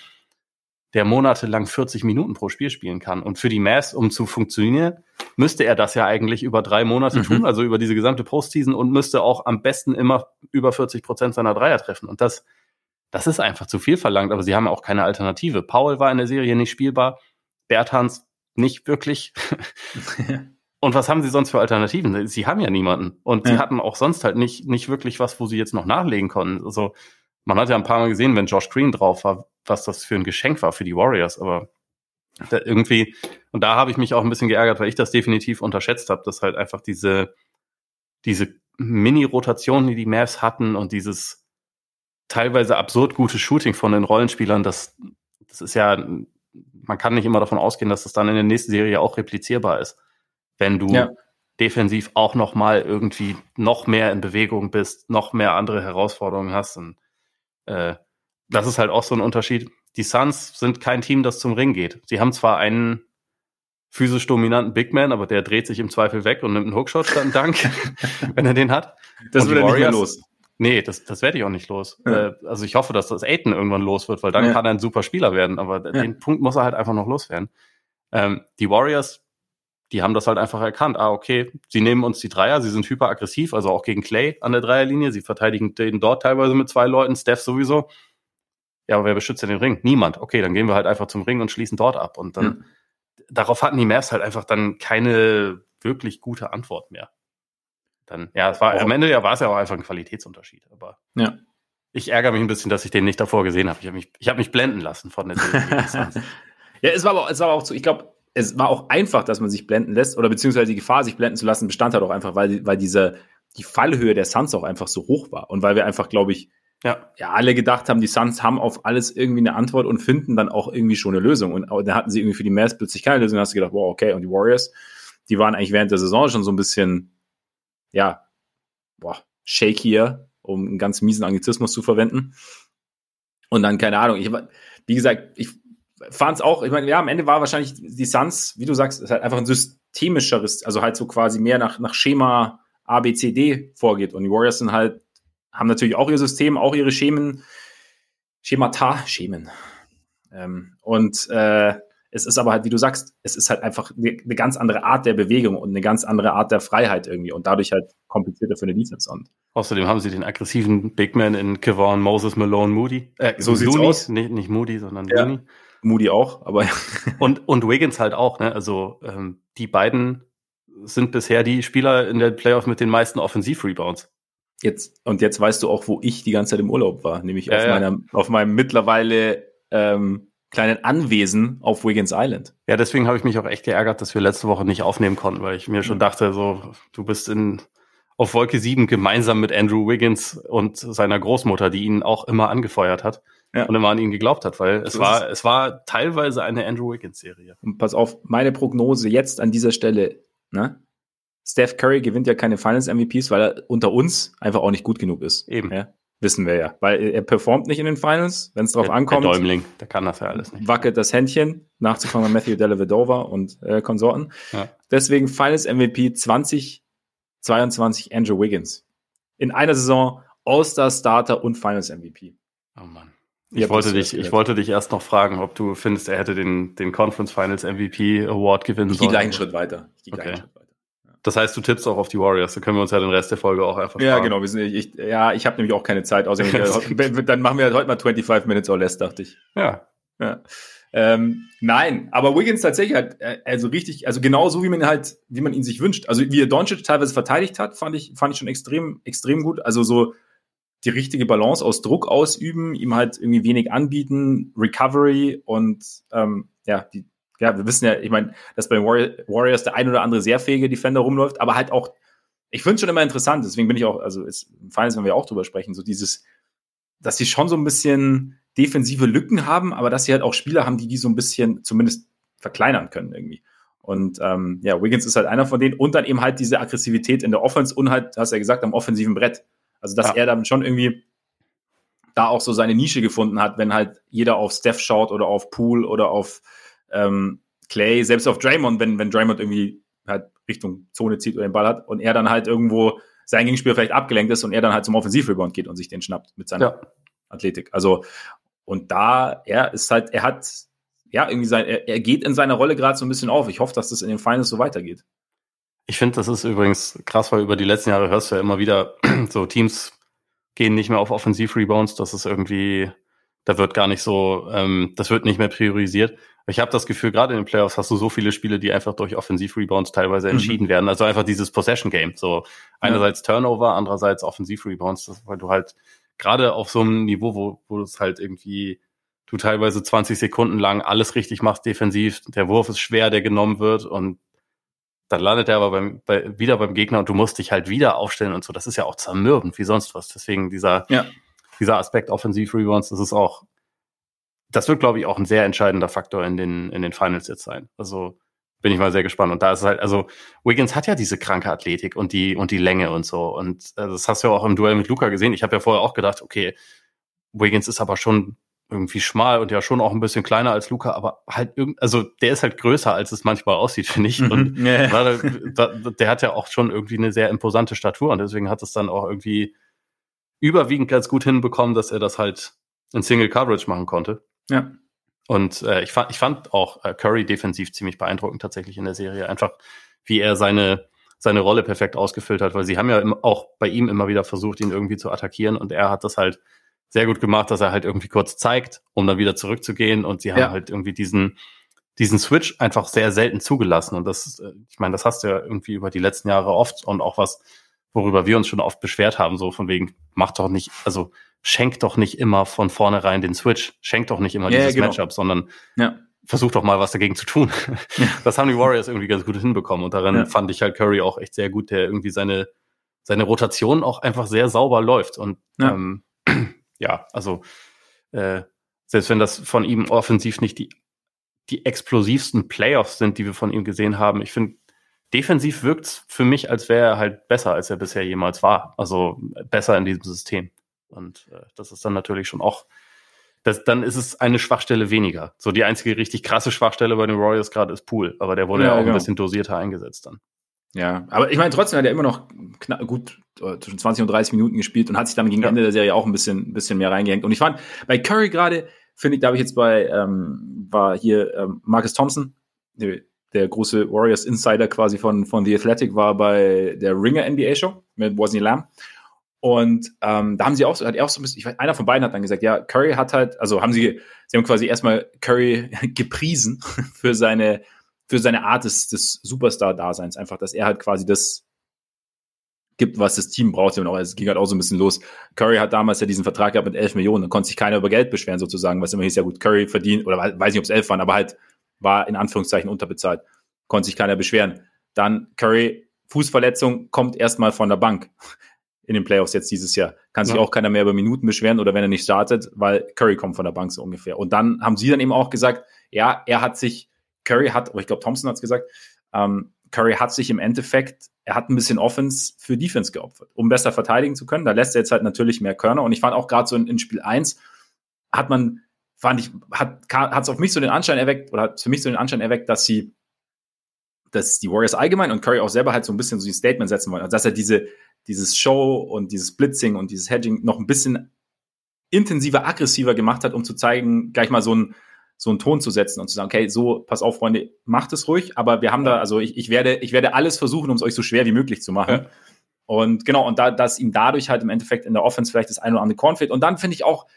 der monatelang 40 Minuten pro Spiel spielen kann. Und für die Mass, um zu funktionieren, müsste er das ja eigentlich über drei Monate mhm. tun, also über diese gesamte Postseason und müsste auch am besten immer über 40 Prozent seiner Dreier treffen. Und das, das ist einfach zu viel verlangt, aber sie haben ja auch keine Alternative. Paul war in der Serie nicht spielbar, Berthans nicht wirklich. und was haben sie sonst für Alternativen? Sie haben ja niemanden. Und ja. sie hatten auch sonst halt nicht, nicht wirklich was, wo sie jetzt noch nachlegen konnten. Also, man hat ja ein paar Mal gesehen, wenn Josh Green drauf war, was das für ein Geschenk war für die Warriors, aber irgendwie, und da habe ich mich auch ein bisschen geärgert, weil ich das definitiv unterschätzt habe, dass halt einfach diese, diese Mini-Rotation, die die Mavs hatten und dieses teilweise absurd gute Shooting von den Rollenspielern, das, das ist ja, man kann nicht immer davon ausgehen, dass das dann in der nächsten Serie auch replizierbar ist. Wenn du ja. defensiv auch noch mal irgendwie noch mehr in Bewegung bist, noch mehr andere Herausforderungen hast und äh, das ist halt auch so ein Unterschied. Die Suns sind kein Team, das zum Ring geht. Sie haben zwar einen physisch dominanten Big Man, aber der dreht sich im Zweifel weg und nimmt einen Hookshot statt einen Dank, wenn er den hat. Das wird er nicht mehr los. Nee, das, das werde ich auch nicht los. Ja. Äh, also ich hoffe, dass das Aiden irgendwann los wird, weil dann ja. kann er ein super Spieler werden, aber ja. den Punkt muss er halt einfach noch loswerden. Ähm, die Warriors, die haben das halt einfach erkannt. Ah, okay, sie nehmen uns die Dreier, sie sind hyperaggressiv, also auch gegen Clay an der Dreierlinie. Sie verteidigen den dort teilweise mit zwei Leuten, Steph sowieso. Ja, aber wer beschützt denn den Ring? Niemand. Okay, dann gehen wir halt einfach zum Ring und schließen dort ab. Und dann, mhm. darauf hatten die Mavs halt einfach dann keine wirklich gute Antwort mehr. Dann, ja, es war, oh. am Ende ja war es ja auch einfach ein Qualitätsunterschied. Aber ja. ich ärgere mich ein bisschen, dass ich den nicht davor gesehen habe. Ich habe mich, ich habe mich blenden lassen von der Ja, es war aber, es war aber auch so, ich glaube, es war auch einfach, dass man sich blenden lässt, oder beziehungsweise die Gefahr, sich blenden zu lassen, bestand halt auch einfach, weil, weil diese, die Fallhöhe der Suns auch einfach so hoch war. Und weil wir einfach, glaube ich, ja. ja, alle gedacht haben, die Suns haben auf alles irgendwie eine Antwort und finden dann auch irgendwie schon eine Lösung. Und da hatten sie irgendwie für die Mavs plötzlich keine Lösung. Da hast du gedacht, wow, okay, und die Warriors, die waren eigentlich während der Saison schon so ein bisschen, ja, boah, shakier, um einen ganz miesen Anglizismus zu verwenden. Und dann, keine Ahnung, ich, wie gesagt, ich fand es auch, ich meine, ja, am Ende war wahrscheinlich die Suns, wie du sagst, ist halt einfach ein systemischeres, also halt so quasi mehr nach, nach Schema A, B, C, D vorgeht. Und die Warriors sind halt haben natürlich auch ihr System, auch ihre Schemen, Schemata, Schemen. Ähm, und äh, es ist aber halt, wie du sagst, es ist halt einfach eine, eine, ganz andere Art der Bewegung und eine ganz andere Art der Freiheit irgendwie und dadurch halt komplizierter für eine Defense. Und Außerdem haben sie den aggressiven Big Man in Kevon, Moses, Malone, Moody. Äh, so sieht's Looney, aus. Nicht, nicht Moody, sondern ja. Looney. Moody auch, aber und und Wiggins halt auch. Ne? Also ähm, die beiden sind bisher die Spieler in der Playoff mit den meisten Offensiv-Rebounds. Jetzt, und jetzt weißt du auch, wo ich die ganze Zeit im Urlaub war, nämlich ja, auf, ja. Meiner, auf meinem mittlerweile ähm, kleinen Anwesen auf Wiggins Island. Ja, deswegen habe ich mich auch echt geärgert, dass wir letzte Woche nicht aufnehmen konnten, weil ich mir schon dachte, so, du bist in auf Wolke 7 gemeinsam mit Andrew Wiggins und seiner Großmutter, die ihn auch immer angefeuert hat ja. und immer an ihn geglaubt hat, weil es war, es war teilweise eine Andrew Wiggins-Serie. Und pass auf, meine Prognose jetzt an dieser Stelle, ne? Steph Curry gewinnt ja keine Finals MVPs, weil er unter uns einfach auch nicht gut genug ist. Eben. Ja? Wissen wir ja. Weil er performt nicht in den Finals, wenn es drauf der, ankommt. Der Däumling, der kann das ja alles nicht. Wackelt das Händchen, nachzufangen Matthew Dellavedova und äh, Konsorten. Ja. Deswegen Finals MVP 2022 Andrew Wiggins. In einer Saison All-Star Starter und Finals MVP. Oh Mann. Ich wollte, dich, ich wollte dich erst noch fragen, ob du findest, er hätte den, den Conference Finals MVP Award gewinnen ich sollen. Ich gehe gleich einen Schritt weiter. Ich gehe okay. gleich einen Schritt weiter. Das heißt, du tippst auch auf die Warriors. Da können wir uns ja den Rest der Folge auch einfach Ja, genau. Wir sind, ich, ja, ich habe nämlich auch keine Zeit. Außer dann machen wir heute mal 25 Minutes or less, dachte ich. Ja. ja. Ähm, nein, aber Wiggins tatsächlich hat, äh, also richtig, also genau so, wie man halt, wie man ihn sich wünscht. Also wie er Doncic teilweise verteidigt hat, fand ich, fand ich schon extrem, extrem gut. Also so die richtige Balance aus Druck ausüben, ihm halt irgendwie wenig anbieten, Recovery und ähm, ja, die, ja, wir wissen ja, ich meine, dass bei Warriors der ein oder andere sehr fähige Defender rumläuft, aber halt auch, ich finde es schon immer interessant, deswegen bin ich auch, also ist fein, wenn wir auch drüber sprechen, so dieses, dass sie schon so ein bisschen defensive Lücken haben, aber dass sie halt auch Spieler haben, die die so ein bisschen zumindest verkleinern können irgendwie. Und ähm, ja, Wiggins ist halt einer von denen und dann eben halt diese Aggressivität in der Offense und halt, hast du ja gesagt, am offensiven Brett. Also dass ja. er dann schon irgendwie da auch so seine Nische gefunden hat, wenn halt jeder auf Steph schaut oder auf Pool oder auf ähm, Clay, selbst auf Draymond, wenn, wenn Draymond irgendwie halt Richtung Zone zieht oder den Ball hat und er dann halt irgendwo sein Gegenspieler vielleicht abgelenkt ist und er dann halt zum Offensivrebound geht und sich den schnappt mit seiner ja. Athletik. Also, und da, er ist halt, er hat, ja, irgendwie sein, er, er geht in seiner Rolle gerade so ein bisschen auf. Ich hoffe, dass das in den Finals so weitergeht. Ich finde, das ist übrigens krass, weil über die letzten Jahre hörst du ja immer wieder, so Teams gehen nicht mehr auf Offensiv-Rebounds. Das ist irgendwie, da wird gar nicht so, ähm, das wird nicht mehr priorisiert. Ich habe das Gefühl, gerade in den Playoffs hast du so viele Spiele, die einfach durch Offensiv-Rebounds teilweise mhm. entschieden mhm. werden. Also einfach dieses Possession-Game. So einerseits ja. Turnover, andererseits Offensiv-Rebounds, weil du halt gerade auf so einem Niveau, wo, wo es halt irgendwie du teilweise 20 Sekunden lang alles richtig machst defensiv, der Wurf ist schwer, der genommen wird und dann landet er aber beim, bei, wieder beim Gegner und du musst dich halt wieder aufstellen und so. Das ist ja auch zermürbend wie sonst was. Deswegen dieser, ja. dieser Aspekt Offensiv-Rebounds, das ist auch, das wird, glaube ich, auch ein sehr entscheidender Faktor in den, in den Finals jetzt sein. Also bin ich mal sehr gespannt. Und da ist es halt, also Wiggins hat ja diese kranke Athletik und die, und die Länge und so. Und äh, das hast du ja auch im Duell mit Luca gesehen. Ich habe ja vorher auch gedacht, okay, Wiggins ist aber schon irgendwie schmal und ja schon auch ein bisschen kleiner als Luca, aber halt irgend, also der ist halt größer, als es manchmal aussieht, finde ich. Und mhm. ja. der, der hat ja auch schon irgendwie eine sehr imposante Statur und deswegen hat es dann auch irgendwie überwiegend ganz gut hinbekommen, dass er das halt in Single Coverage machen konnte. Ja. Und äh, ich, fand, ich fand auch äh, Curry defensiv ziemlich beeindruckend tatsächlich in der Serie. Einfach, wie er seine, seine Rolle perfekt ausgefüllt hat, weil sie haben ja auch bei ihm immer wieder versucht, ihn irgendwie zu attackieren und er hat das halt sehr gut gemacht, dass er halt irgendwie kurz zeigt, um dann wieder zurückzugehen und sie haben ja. halt irgendwie diesen, diesen Switch einfach sehr selten zugelassen und das, äh, ich meine, das hast du ja irgendwie über die letzten Jahre oft und auch was, worüber wir uns schon oft beschwert haben, so von wegen, mach doch nicht, also schenk doch nicht immer von vornherein den Switch, schenk doch nicht immer ja, dieses genau. Matchup, sondern ja. versuch doch mal was dagegen zu tun. Ja. Das haben die Warriors irgendwie ganz gut hinbekommen und daran fand ich halt Curry auch echt sehr gut, der irgendwie seine, seine Rotation auch einfach sehr sauber läuft und ähm, ja, also äh, selbst wenn das von ihm offensiv nicht die, die explosivsten Playoffs sind, die wir von ihm gesehen haben, ich finde, defensiv wirkt für mich, als wäre er halt besser, als er bisher jemals war. Also besser in diesem System. Und äh, das ist dann natürlich schon auch, das, dann ist es eine Schwachstelle weniger. So die einzige richtig krasse Schwachstelle bei den Warriors gerade ist Pool, aber der wurde ja, ja auch genau. ein bisschen dosierter eingesetzt dann. Ja, aber ich meine, trotzdem hat er immer noch gut äh, zwischen 20 und 30 Minuten gespielt und hat sich dann gegen ja. Ende der Serie auch ein bisschen, ein bisschen mehr reingehängt. Und ich fand, bei Curry gerade, finde ich, da habe ich jetzt bei, ähm, war hier ähm, Marcus Thompson, der, der große Warriors Insider quasi von, von The Athletic, war bei der Ringer NBA Show mit Wozny Lamb. Und ähm, da haben sie auch, hat er auch so ein bisschen, ich weiß, einer von beiden hat dann gesagt, ja, Curry hat halt, also haben sie, sie haben quasi erstmal Curry gepriesen für seine, für seine Art des, des Superstar-Daseins. Einfach, dass er halt quasi das gibt, was das Team braucht. Und auch, es ging halt auch so ein bisschen los. Curry hat damals ja diesen Vertrag gehabt mit 11 Millionen, da konnte sich keiner über Geld beschweren sozusagen, was immer hieß, ja gut, Curry verdient, oder weiß nicht, ob es 11 waren, aber halt war in Anführungszeichen unterbezahlt. Konnte sich keiner beschweren. Dann Curry, Fußverletzung, kommt erstmal von der Bank in den Playoffs jetzt dieses Jahr. Kann sich ja. auch keiner mehr über Minuten beschweren oder wenn er nicht startet, weil Curry kommt von der Bank so ungefähr. Und dann haben sie dann eben auch gesagt, ja, er hat sich, Curry hat, aber ich glaube, Thompson hat es gesagt, ähm, Curry hat sich im Endeffekt, er hat ein bisschen Offense für Defense geopfert, um besser verteidigen zu können. Da lässt er jetzt halt natürlich mehr Körner. Und ich fand auch gerade so in, in, Spiel 1 hat man, fand ich, hat es auf mich so den Anschein erweckt, oder hat für mich so den Anschein erweckt, dass sie, dass die Warriors allgemein und Curry auch selber halt so ein bisschen so ein Statement setzen wollen. Also dass er diese, dieses Show und dieses Blitzing und dieses Hedging noch ein bisschen intensiver, aggressiver gemacht hat, um zu zeigen, gleich mal so ein, so einen Ton zu setzen und zu sagen, okay, so, pass auf, Freunde, macht es ruhig, aber wir haben da, also ich, ich werde, ich werde alles versuchen, um es euch so schwer wie möglich zu machen. Ja. Und genau, und da, dass ihm dadurch halt im Endeffekt in der Offense vielleicht das eine oder andere Korn fehlt. Und dann finde ich auch,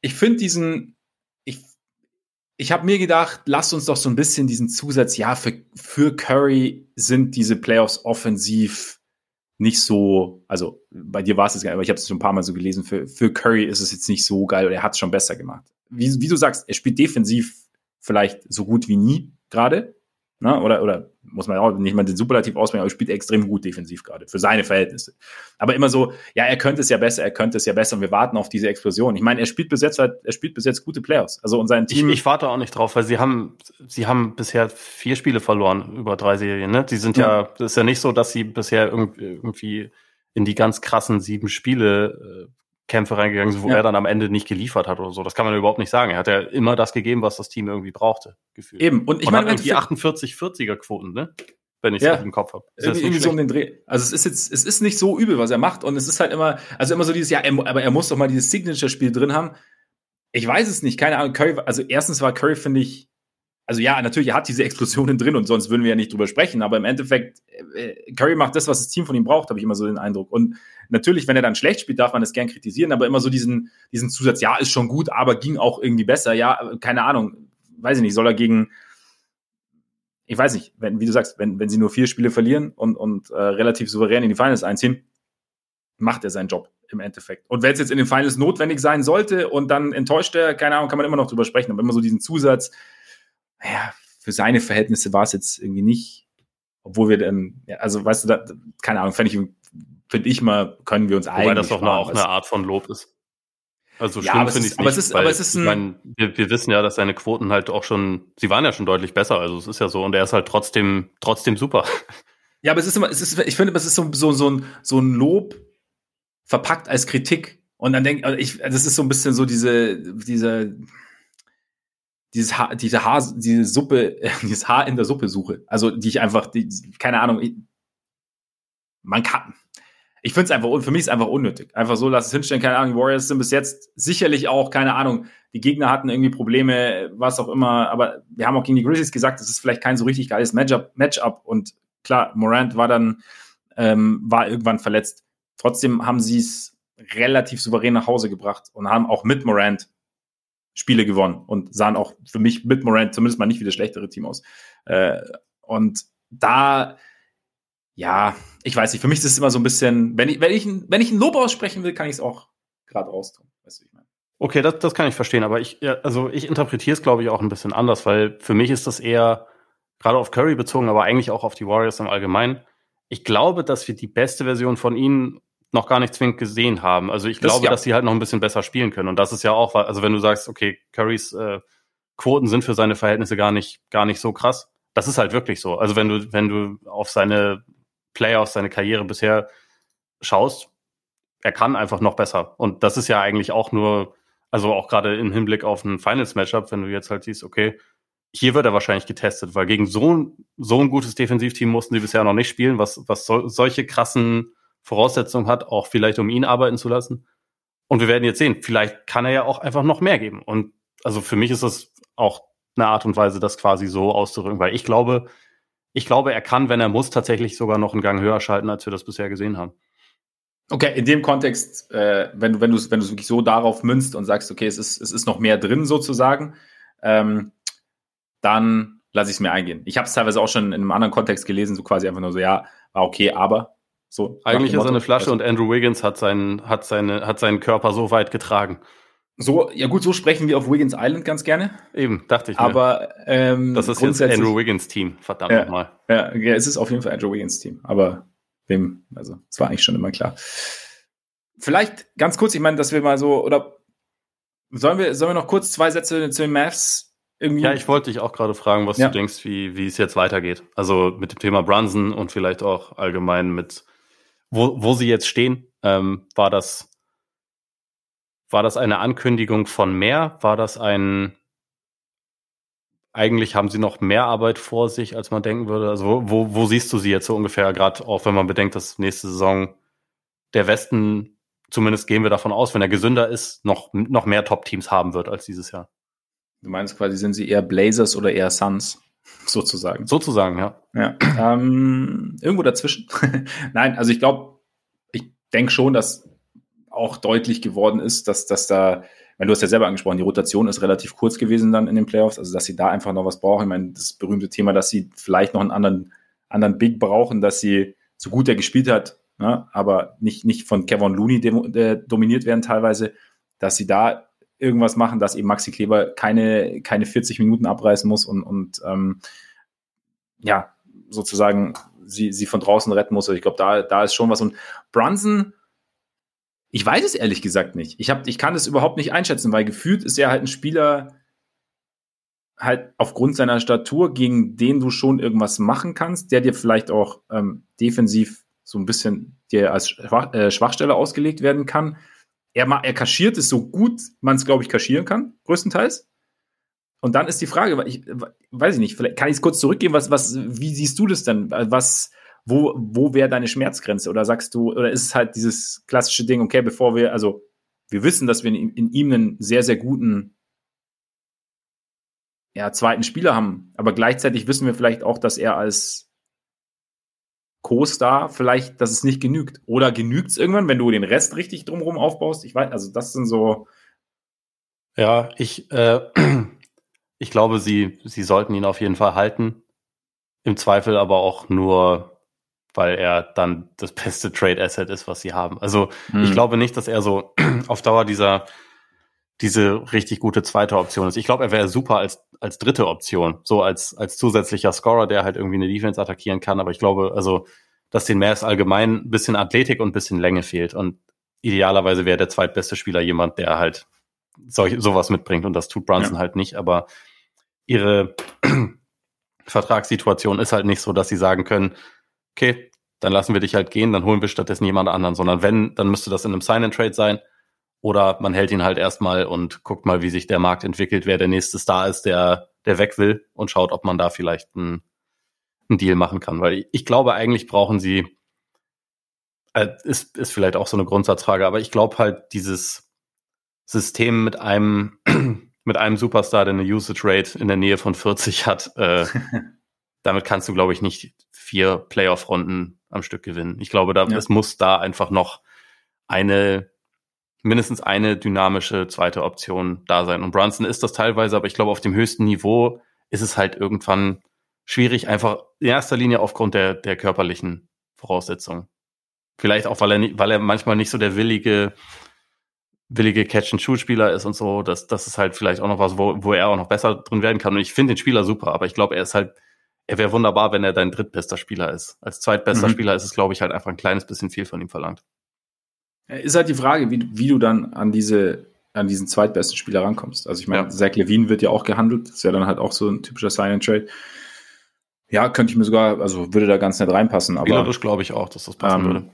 ich finde diesen, ich, ich habe mir gedacht, lasst uns doch so ein bisschen diesen Zusatz, ja, für, für Curry sind diese Playoffs offensiv nicht so, also bei dir war es jetzt geil, aber ich habe es schon ein paar Mal so gelesen, für, für Curry ist es jetzt nicht so geil oder er hat es schon besser gemacht. Wie, wie du sagst, er spielt defensiv vielleicht so gut wie nie gerade, Ne? Oder, oder muss man auch nicht mal den Superlativ ausbringen, aber er spielt extrem gut defensiv gerade, für seine Verhältnisse. Aber immer so, ja, er könnte es ja besser, er könnte es ja besser und wir warten auf diese Explosion. Ich meine, er spielt bis jetzt halt, er spielt bis jetzt gute Playoffs. Also und sein Team. Ich, ich warte auch nicht drauf, weil sie haben, sie haben bisher vier Spiele verloren über drei Serien, ne? Die sind ja, ja das ist ja nicht so, dass sie bisher irgendwie in die ganz krassen sieben Spiele äh, Kämpfe reingegangen sind, wo ja. er dann am Ende nicht geliefert hat oder so. Das kann man überhaupt nicht sagen. Er hat ja immer das gegeben, was das Team irgendwie brauchte. Gefühlt. Eben. Und ich meine, irgendwie 48, 40er Quoten, ne? Wenn ich es ja. im Kopf habe. Irgendwie, irgendwie so um den Dreh. Also es ist jetzt, es ist nicht so übel, was er macht. Und es ist halt immer, also immer so dieses, ja, er, aber er muss doch mal dieses Signature-Spiel drin haben. Ich weiß es nicht, keine Ahnung. Curry, also erstens war Curry, finde ich, also ja, natürlich, er hat diese Explosionen drin und sonst würden wir ja nicht drüber sprechen, aber im Endeffekt, äh, Curry macht das, was das Team von ihm braucht, habe ich immer so den Eindruck. Und natürlich, wenn er dann schlecht spielt, darf man das gern kritisieren, aber immer so diesen, diesen Zusatz, ja, ist schon gut, aber ging auch irgendwie besser, ja, keine Ahnung, weiß ich nicht, soll er gegen, ich weiß nicht, wenn, wie du sagst, wenn, wenn sie nur vier Spiele verlieren und, und äh, relativ souverän in die Finals einziehen, macht er seinen Job im Endeffekt. Und wenn es jetzt in den Finals notwendig sein sollte und dann enttäuscht er, keine Ahnung, kann man immer noch drüber sprechen, aber immer so diesen Zusatz, ja, für seine Verhältnisse war es jetzt irgendwie nicht, obwohl wir dann, ja, also weißt du, da, keine Ahnung, finde ich, finde ich mal, können wir uns eigentlich. Weil das doch mal auch eine Art von Lob ist. Also ja, schlimm finde ich aber nicht. Es ist, aber es ist ein, ich mein, wir, wir wissen ja, dass seine Quoten halt auch schon, sie waren ja schon deutlich besser, also es ist ja so, und er ist halt trotzdem, trotzdem super. Ja, aber es ist immer, es ist, ich finde, es ist so, so, so, ein, so ein Lob verpackt als Kritik. Und dann denke ich, das ist so ein bisschen so diese, diese, dieses Haar, diese Haar, diese Suppe, dieses Haar in der Suppe suche. Also die ich einfach, die, keine Ahnung, ich, man kann. Ich finde es einfach, für mich ist einfach unnötig. Einfach so, lass es hinstellen, keine Ahnung, Warriors sind bis jetzt sicherlich auch, keine Ahnung, die Gegner hatten irgendwie Probleme, was auch immer, aber wir haben auch gegen die Grizzlies gesagt, das ist vielleicht kein so richtig geiles Matchup, Matchup und klar, Morant war dann, ähm, war irgendwann verletzt. Trotzdem haben sie es relativ souverän nach Hause gebracht und haben auch mit Morant Spiele gewonnen und sahen auch für mich mit Morant zumindest mal nicht wie das schlechtere Team aus. Äh, und da, ja, ich weiß nicht, für mich ist es immer so ein bisschen, wenn ich, wenn ich, wenn ich ein Lob aussprechen will, kann ich es auch gerade raustun. Weißt du, ich meine. Okay, das, das kann ich verstehen, aber ich, also ich interpretiere es, glaube ich, auch ein bisschen anders, weil für mich ist das eher gerade auf Curry bezogen, aber eigentlich auch auf die Warriors im Allgemeinen. Ich glaube, dass wir die beste Version von ihnen noch gar nicht zwingend gesehen haben. Also ich das, glaube, ja. dass sie halt noch ein bisschen besser spielen können. Und das ist ja auch, also wenn du sagst, okay, Currys äh, Quoten sind für seine Verhältnisse gar nicht, gar nicht so krass. Das ist halt wirklich so. Also wenn du, wenn du auf seine Playoffs, seine Karriere bisher schaust, er kann einfach noch besser. Und das ist ja eigentlich auch nur, also auch gerade im Hinblick auf ein Finals-Matchup, wenn du jetzt halt siehst, okay, hier wird er wahrscheinlich getestet, weil gegen so ein, so ein gutes Defensivteam mussten sie bisher noch nicht spielen, was, was so, solche krassen Voraussetzungen hat, auch vielleicht um ihn arbeiten zu lassen. Und wir werden jetzt sehen, vielleicht kann er ja auch einfach noch mehr geben. Und also für mich ist das auch eine Art und Weise, das quasi so auszudrücken, weil ich glaube, ich glaube, er kann, wenn er muss, tatsächlich sogar noch einen Gang höher schalten, als wir das bisher gesehen haben. Okay, in dem Kontext, äh, wenn du wenn du es wenn du wirklich so darauf münzt und sagst, okay, es ist es ist noch mehr drin sozusagen, ähm, dann lasse ich es mir eingehen. Ich habe es teilweise auch schon in einem anderen Kontext gelesen, so quasi einfach nur so, ja, war okay, aber so, Eigentlich ist er eine Flasche also, und Andrew Wiggins hat seinen, hat, seine, hat seinen Körper so weit getragen. So, ja gut, so sprechen wir auf Wiggins Island ganz gerne. Eben, dachte ich mir. Aber ähm, das ist jetzt Andrew Wiggins Team, verdammt ja, nochmal. Ja, ja, es ist auf jeden Fall Andrew Wiggins Team. Aber wem, also es war eigentlich schon immer klar. Vielleicht ganz kurz, ich meine, dass wir mal so, oder sollen wir, sollen wir noch kurz zwei Sätze zu den Mavs irgendwie. Ja, ich wollte dich auch gerade fragen, was ja. du denkst, wie, wie es jetzt weitergeht. Also mit dem Thema Brunson und vielleicht auch allgemein mit wo, wo sie jetzt stehen. Ähm, war das war das eine Ankündigung von mehr? War das ein eigentlich haben sie noch mehr Arbeit vor sich, als man denken würde? Also wo, wo, siehst du sie jetzt so ungefähr, gerade auch wenn man bedenkt, dass nächste Saison der Westen, zumindest gehen wir davon aus, wenn er gesünder ist, noch, noch mehr Top-Teams haben wird als dieses Jahr? Du meinst quasi, sind sie eher Blazers oder eher Suns? Sozusagen. Sozusagen, ja. Ja. Ähm, irgendwo dazwischen. Nein, also ich glaube, ich denke schon, dass auch deutlich geworden ist, dass, dass da, wenn du hast ja selber angesprochen, die Rotation ist relativ kurz gewesen dann in den Playoffs, also dass sie da einfach noch was brauchen. Ich meine, das berühmte Thema, dass sie vielleicht noch einen anderen, anderen Big brauchen, dass sie, so gut er gespielt hat, ne, aber nicht, nicht von Kevin Looney äh, dominiert werden teilweise, dass sie da irgendwas machen, dass eben Maxi Kleber keine, keine 40 Minuten abreißen muss und, und ähm, ja, sozusagen sie, sie von draußen retten muss. Also ich glaube, da, da ist schon was. Und Brunson, ich weiß es ehrlich gesagt nicht. Ich, hab, ich kann es überhaupt nicht einschätzen, weil gefühlt ist er halt ein Spieler, halt aufgrund seiner Statur, gegen den du schon irgendwas machen kannst, der dir vielleicht auch ähm, defensiv so ein bisschen dir als Schwach, äh, Schwachstelle ausgelegt werden kann. Er, er kaschiert es so gut, man es, glaube ich, kaschieren kann, größtenteils. Und dann ist die Frage, ich weiß ich nicht, vielleicht kann ich es kurz zurückgeben, was, was, wie siehst du das denn? Was, wo, wo wäre deine Schmerzgrenze? Oder sagst du, oder ist es halt dieses klassische Ding, okay, bevor wir, also wir wissen, dass wir in, in ihm einen sehr, sehr guten ja, zweiten Spieler haben, aber gleichzeitig wissen wir vielleicht auch, dass er als Co-Star vielleicht, dass es nicht genügt. Oder genügt es irgendwann, wenn du den Rest richtig drumherum aufbaust? Ich weiß, also das sind so. Ja, ich, äh, ich glaube, sie, sie sollten ihn auf jeden Fall halten. Im Zweifel aber auch nur, weil er dann das beste Trade Asset ist, was sie haben. Also hm. ich glaube nicht, dass er so auf Dauer dieser diese richtig gute zweite Option ist. Ich glaube, er wäre super als, als dritte Option, so als, als zusätzlicher Scorer, der halt irgendwie eine Defense attackieren kann. Aber ich glaube, also, dass den Mavs allgemein ein bisschen Athletik und ein bisschen Länge fehlt. Und idealerweise wäre der zweitbeste Spieler jemand, der halt solch, sowas mitbringt. Und das tut Brunson ja. halt nicht. Aber ihre Vertragssituation ist halt nicht so, dass sie sagen können, okay, dann lassen wir dich halt gehen, dann holen wir stattdessen jemand anderen, sondern wenn, dann müsste das in einem Sign-and-Trade sein oder man hält ihn halt erstmal und guckt mal, wie sich der Markt entwickelt, wer der nächste Star ist, der, der weg will und schaut, ob man da vielleicht einen, einen Deal machen kann. Weil ich, glaube, eigentlich brauchen sie, äh, ist, ist vielleicht auch so eine Grundsatzfrage, aber ich glaube halt, dieses System mit einem, mit einem Superstar, der eine Usage Rate in der Nähe von 40 hat, äh, damit kannst du, glaube ich, nicht vier Playoff-Runden am Stück gewinnen. Ich glaube, da, ja. es muss da einfach noch eine mindestens eine dynamische zweite Option da sein. Und Brunson ist das teilweise, aber ich glaube, auf dem höchsten Niveau ist es halt irgendwann schwierig, einfach in erster Linie aufgrund der, der körperlichen Voraussetzungen. Vielleicht auch, weil er, weil er manchmal nicht so der willige, willige Catch-and-Shoot-Spieler ist und so. Das, das ist halt vielleicht auch noch was, wo, wo er auch noch besser drin werden kann. Und ich finde den Spieler super, aber ich glaube, er ist halt, er wäre wunderbar, wenn er dein drittbester Spieler ist. Als zweitbester mhm. Spieler ist es, glaube ich, halt einfach ein kleines bisschen viel von ihm verlangt. Ist halt die Frage, wie, wie du dann an diese an diesen zweitbesten Spieler rankommst. Also ich meine, ja. Zach Levine wird ja auch gehandelt, ist ja dann halt auch so ein typischer Sign-and-Trade. Ja, könnte ich mir sogar, also würde da ganz nett reinpassen. Aber Spielerisch glaube ich auch, dass das passen ähm, würde.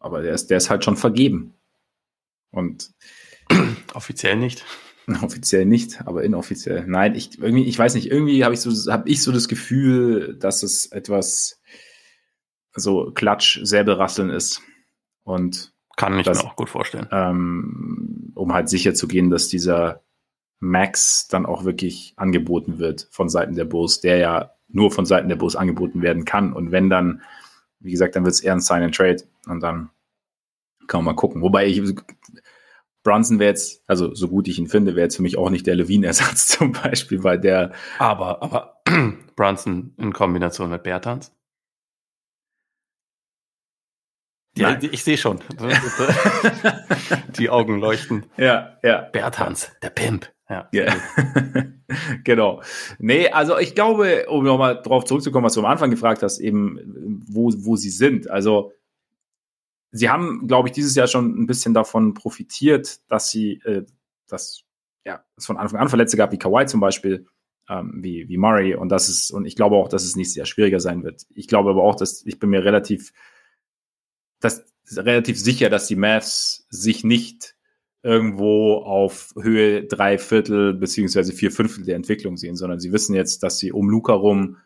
Aber der ist, der ist halt schon vergeben. Und offiziell nicht. Offiziell nicht, aber inoffiziell. Nein, ich irgendwie, ich weiß nicht, irgendwie habe ich so, habe ich so das Gefühl, dass es etwas so Klatsch, Säbelrasseln ist. Und kann ich das, mir auch gut vorstellen. Ähm, um halt sicher zu gehen, dass dieser Max dann auch wirklich angeboten wird von Seiten der Bulls, der ja nur von Seiten der Bulls angeboten werden kann. Und wenn dann, wie gesagt, dann wird es eher ein Sign and Trade und dann kann man mal gucken. Wobei ich Brunson wäre jetzt, also so gut ich ihn finde, wäre jetzt für mich auch nicht der Levine-Ersatz zum Beispiel, weil der. Aber, aber Brunson in Kombination mit Bertans? Ja, ich sehe schon. Die Augen leuchten. Ja, ja. Berthans, der Pimp. Ja. ja. genau. Nee, also ich glaube, um nochmal drauf zurückzukommen, was du am Anfang gefragt hast, eben, wo, wo sie sind. Also, sie haben, glaube ich, dieses Jahr schon ein bisschen davon profitiert, dass sie, äh, dass, ja, es von Anfang an Verletzte gab, wie Kawhi zum Beispiel, ähm, wie, wie Murray. Und das ist, und ich glaube auch, dass es nächstes Jahr schwieriger sein wird. Ich glaube aber auch, dass ich bin mir relativ das ist relativ sicher, dass die Mavs sich nicht irgendwo auf Höhe drei Viertel beziehungsweise vier Fünftel der Entwicklung sehen, sondern sie wissen jetzt, dass sie um Luca rum,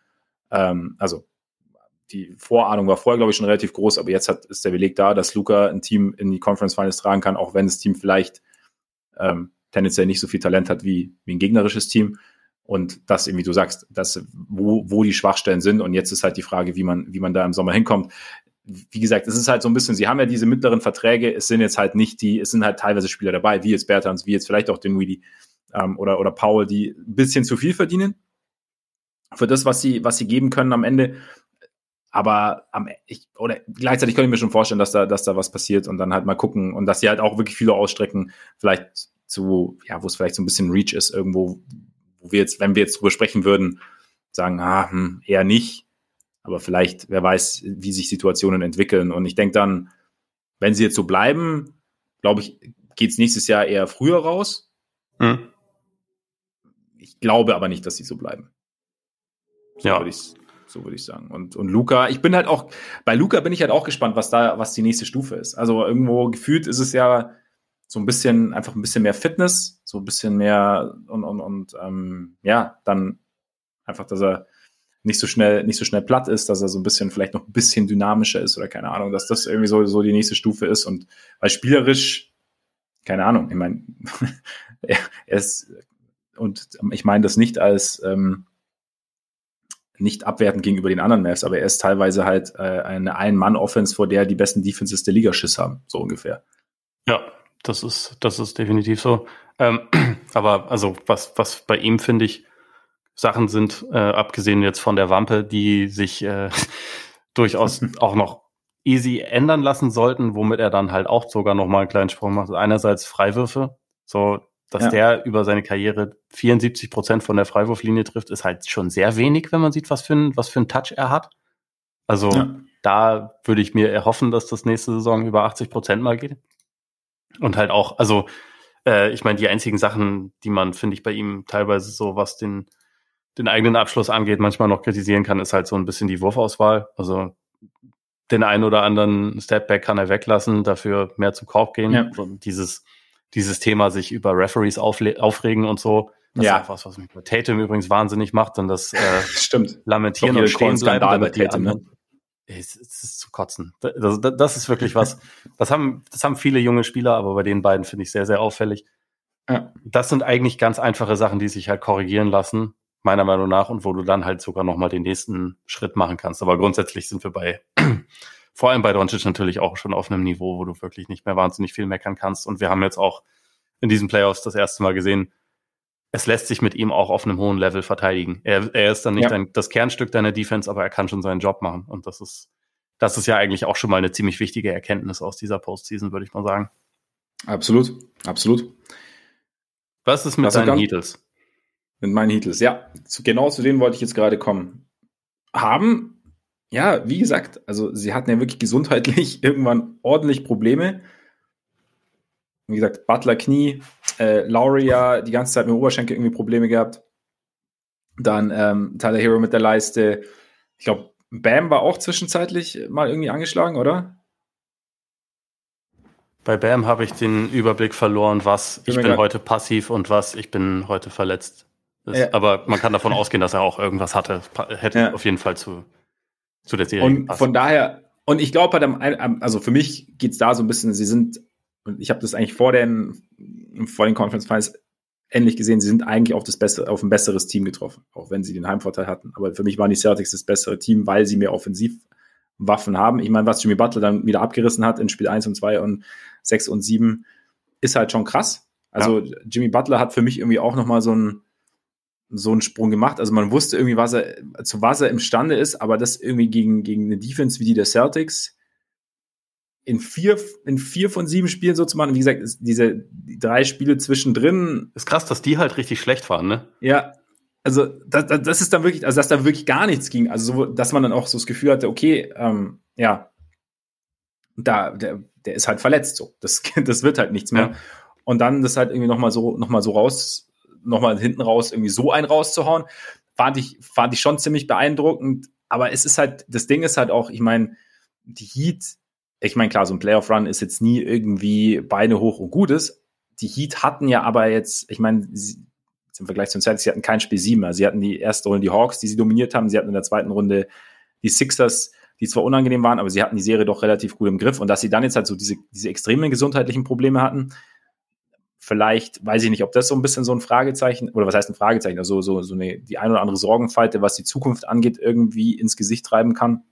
ähm, also die Vorahnung war vorher, glaube ich, schon relativ groß, aber jetzt hat, ist der Beleg da, dass Luca ein Team in die Conference Finals tragen kann, auch wenn das Team vielleicht ähm, tendenziell nicht so viel Talent hat wie, wie ein gegnerisches Team. Und das, wie du sagst, das, wo, wo die Schwachstellen sind. Und jetzt ist halt die Frage, wie man, wie man da im Sommer hinkommt. Wie gesagt, es ist halt so ein bisschen, sie haben ja diese mittleren Verträge, es sind jetzt halt nicht die, es sind halt teilweise Spieler dabei, wie jetzt Bertans, wie jetzt vielleicht auch den Weedy ähm, oder, oder Paul, die ein bisschen zu viel verdienen für das, was sie, was sie geben können am Ende. Aber am, ich, oder gleichzeitig könnte ich mir schon vorstellen, dass da, dass da was passiert und dann halt mal gucken und dass sie halt auch wirklich viele ausstrecken, vielleicht zu, ja, wo es vielleicht so ein bisschen Reach ist, irgendwo, wo wir jetzt, wenn wir jetzt drüber sprechen würden, sagen, ah, hm, eher nicht. Aber vielleicht, wer weiß, wie sich Situationen entwickeln. Und ich denke dann, wenn sie jetzt so bleiben, glaube ich, geht es nächstes Jahr eher früher raus. Hm. Ich glaube aber nicht, dass sie so bleiben. So ja. würde ich so würde ich sagen. Und, und Luca, ich bin halt auch, bei Luca bin ich halt auch gespannt, was da, was die nächste Stufe ist. Also irgendwo gefühlt ist es ja so ein bisschen, einfach ein bisschen mehr Fitness, so ein bisschen mehr und, und, und ähm, ja, dann einfach, dass er nicht so schnell, nicht so schnell platt ist, dass er so ein bisschen, vielleicht noch ein bisschen dynamischer ist oder keine Ahnung, dass das irgendwie so, so die nächste Stufe ist. Und weil spielerisch, keine Ahnung, ich meine, er, ist, und ich meine das nicht als ähm, nicht abwertend gegenüber den anderen Mavs, aber er ist teilweise halt äh, eine Ein-Mann-Offense, vor der die besten Defenses der Liga Schiss haben, so ungefähr. Ja, das ist, das ist definitiv so. Ähm, aber also was, was bei ihm finde ich Sachen sind, äh, abgesehen jetzt von der Wampe, die sich äh, durchaus auch noch easy ändern lassen sollten, womit er dann halt auch sogar noch mal einen kleinen Sprung macht. Einerseits Freiwürfe, so dass ja. der über seine Karriere 74 Prozent von der Freiwurflinie trifft, ist halt schon sehr wenig, wenn man sieht, was für ein, was für ein Touch er hat. Also ja. da würde ich mir erhoffen, dass das nächste Saison über 80 Prozent mal geht. Und halt auch, also äh, ich meine, die einzigen Sachen, die man, finde ich, bei ihm teilweise so, was den, den eigenen Abschluss angeht, manchmal noch kritisieren kann, ist halt so ein bisschen die Wurfauswahl. Also den einen oder anderen Stepback kann er weglassen, dafür mehr zum Korb gehen. Ja. Und dieses dieses Thema sich über Referees aufregen und so. Das ja. ist auch was, was mich bei Tatum übrigens wahnsinnig macht und das äh, Stimmt. Lamentieren und stehen bleiben, damit die Tatum, anderen, ne? es, es ist zu kotzen. Das, das, das ist wirklich was, das haben, das haben viele junge Spieler, aber bei den beiden finde ich sehr, sehr auffällig. Ja. Das sind eigentlich ganz einfache Sachen, die sich halt korrigieren lassen, meiner Meinung nach, und wo du dann halt sogar nochmal den nächsten Schritt machen kannst. Aber grundsätzlich sind wir bei vor allem bei Doncic natürlich auch schon auf einem Niveau, wo du wirklich nicht mehr wahnsinnig viel meckern kannst. Und wir haben jetzt auch in diesen Playoffs das erste Mal gesehen, es lässt sich mit ihm auch auf einem hohen Level verteidigen. Er, er ist dann nicht ja. ein, das Kernstück deiner Defense, aber er kann schon seinen Job machen. Und das ist, das ist ja eigentlich auch schon mal eine ziemlich wichtige Erkenntnis aus dieser Postseason, würde ich mal sagen. Absolut, absolut. Was ist mit Was deinen Heatles? Mit meinen Heatles, ja. Zu, genau zu denen wollte ich jetzt gerade kommen. Haben ja, wie gesagt, also sie hatten ja wirklich gesundheitlich irgendwann ordentlich Probleme. Wie gesagt, Butler Knie, äh, ja die ganze Zeit mit dem Oberschenkel irgendwie Probleme gehabt. Dann ähm, Tyler Hero mit der Leiste. Ich glaube, Bam war auch zwischenzeitlich mal irgendwie angeschlagen, oder? Bei Bam habe ich den Überblick verloren, was ich, ich bin heute passiv und was ich bin heute verletzt. Ist, ja. Aber man kann davon ausgehen, dass er auch irgendwas hatte. Hätte ja. auf jeden Fall zu zu der Serie. Und gepasst. von daher, und ich glaube halt, also für mich geht es da so ein bisschen, sie sind, und ich habe das eigentlich vor den, vor den Conference Finals ähnlich gesehen, sie sind eigentlich auf, das bessere, auf ein besseres Team getroffen, auch wenn sie den Heimvorteil hatten. Aber für mich waren die Celtics das bessere Team, weil sie mehr Offensivwaffen haben. Ich meine, was Jimmy Butler dann wieder abgerissen hat in Spiel 1 und 2 und 6 und 7, ist halt schon krass. Also ja. Jimmy Butler hat für mich irgendwie auch nochmal so ein, so einen Sprung gemacht. Also man wusste irgendwie, was er, zu was er imstande ist, aber das irgendwie gegen, gegen eine Defense wie die der Celtics in vier, in vier von sieben Spielen so zu machen. Wie gesagt, diese die drei Spiele zwischendrin. Ist krass, dass die halt richtig schlecht waren, ne? Ja. Also, das, das ist dann wirklich, also dass da wirklich gar nichts ging. Also, so, dass man dann auch so das Gefühl hatte, okay, ähm, ja, da, der, der ist halt verletzt so. Das, das wird halt nichts mehr. Ja. Und dann das halt irgendwie nochmal so, noch mal so raus nochmal hinten raus irgendwie so einen rauszuhauen, fand ich, fand ich schon ziemlich beeindruckend. Aber es ist halt, das Ding ist halt auch, ich meine, die Heat, ich meine, klar, so ein Playoff-Run ist jetzt nie irgendwie Beine hoch und Gutes. Die Heat hatten ja aber jetzt, ich meine, im Vergleich zum Celtics, sie hatten kein Spiel 7. Also sie hatten die erste Runde die Hawks, die sie dominiert haben. Sie hatten in der zweiten Runde die Sixers, die zwar unangenehm waren, aber sie hatten die Serie doch relativ gut im Griff. Und dass sie dann jetzt halt so diese, diese extremen gesundheitlichen Probleme hatten, Vielleicht, weiß ich nicht, ob das so ein bisschen so ein Fragezeichen, oder was heißt ein Fragezeichen, also so, so eine, die ein oder andere Sorgenfalte, was die Zukunft angeht, irgendwie ins Gesicht treiben kann.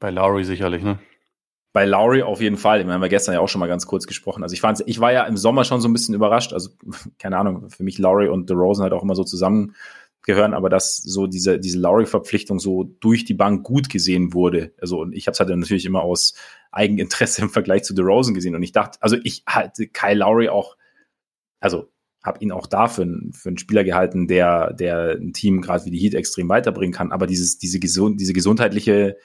Bei Lowry sicherlich, ne? Bei Lowry auf jeden Fall. Ich meine, haben wir gestern ja auch schon mal ganz kurz gesprochen. Also ich fand, ich war ja im Sommer schon so ein bisschen überrascht. Also keine Ahnung, für mich Lowry und DeRozan halt auch immer so zusammengehören, aber dass so diese diese Lowry-Verpflichtung so durch die Bank gut gesehen wurde. Also und ich habe es halt natürlich immer aus Eigeninteresse im Vergleich zu DeRozan gesehen und ich dachte, also ich halte Kyle Lowry auch, also habe ihn auch da für, für einen Spieler gehalten, der der ein Team gerade wie die Heat extrem weiterbringen kann. Aber dieses diese gesund diese gesundheitliche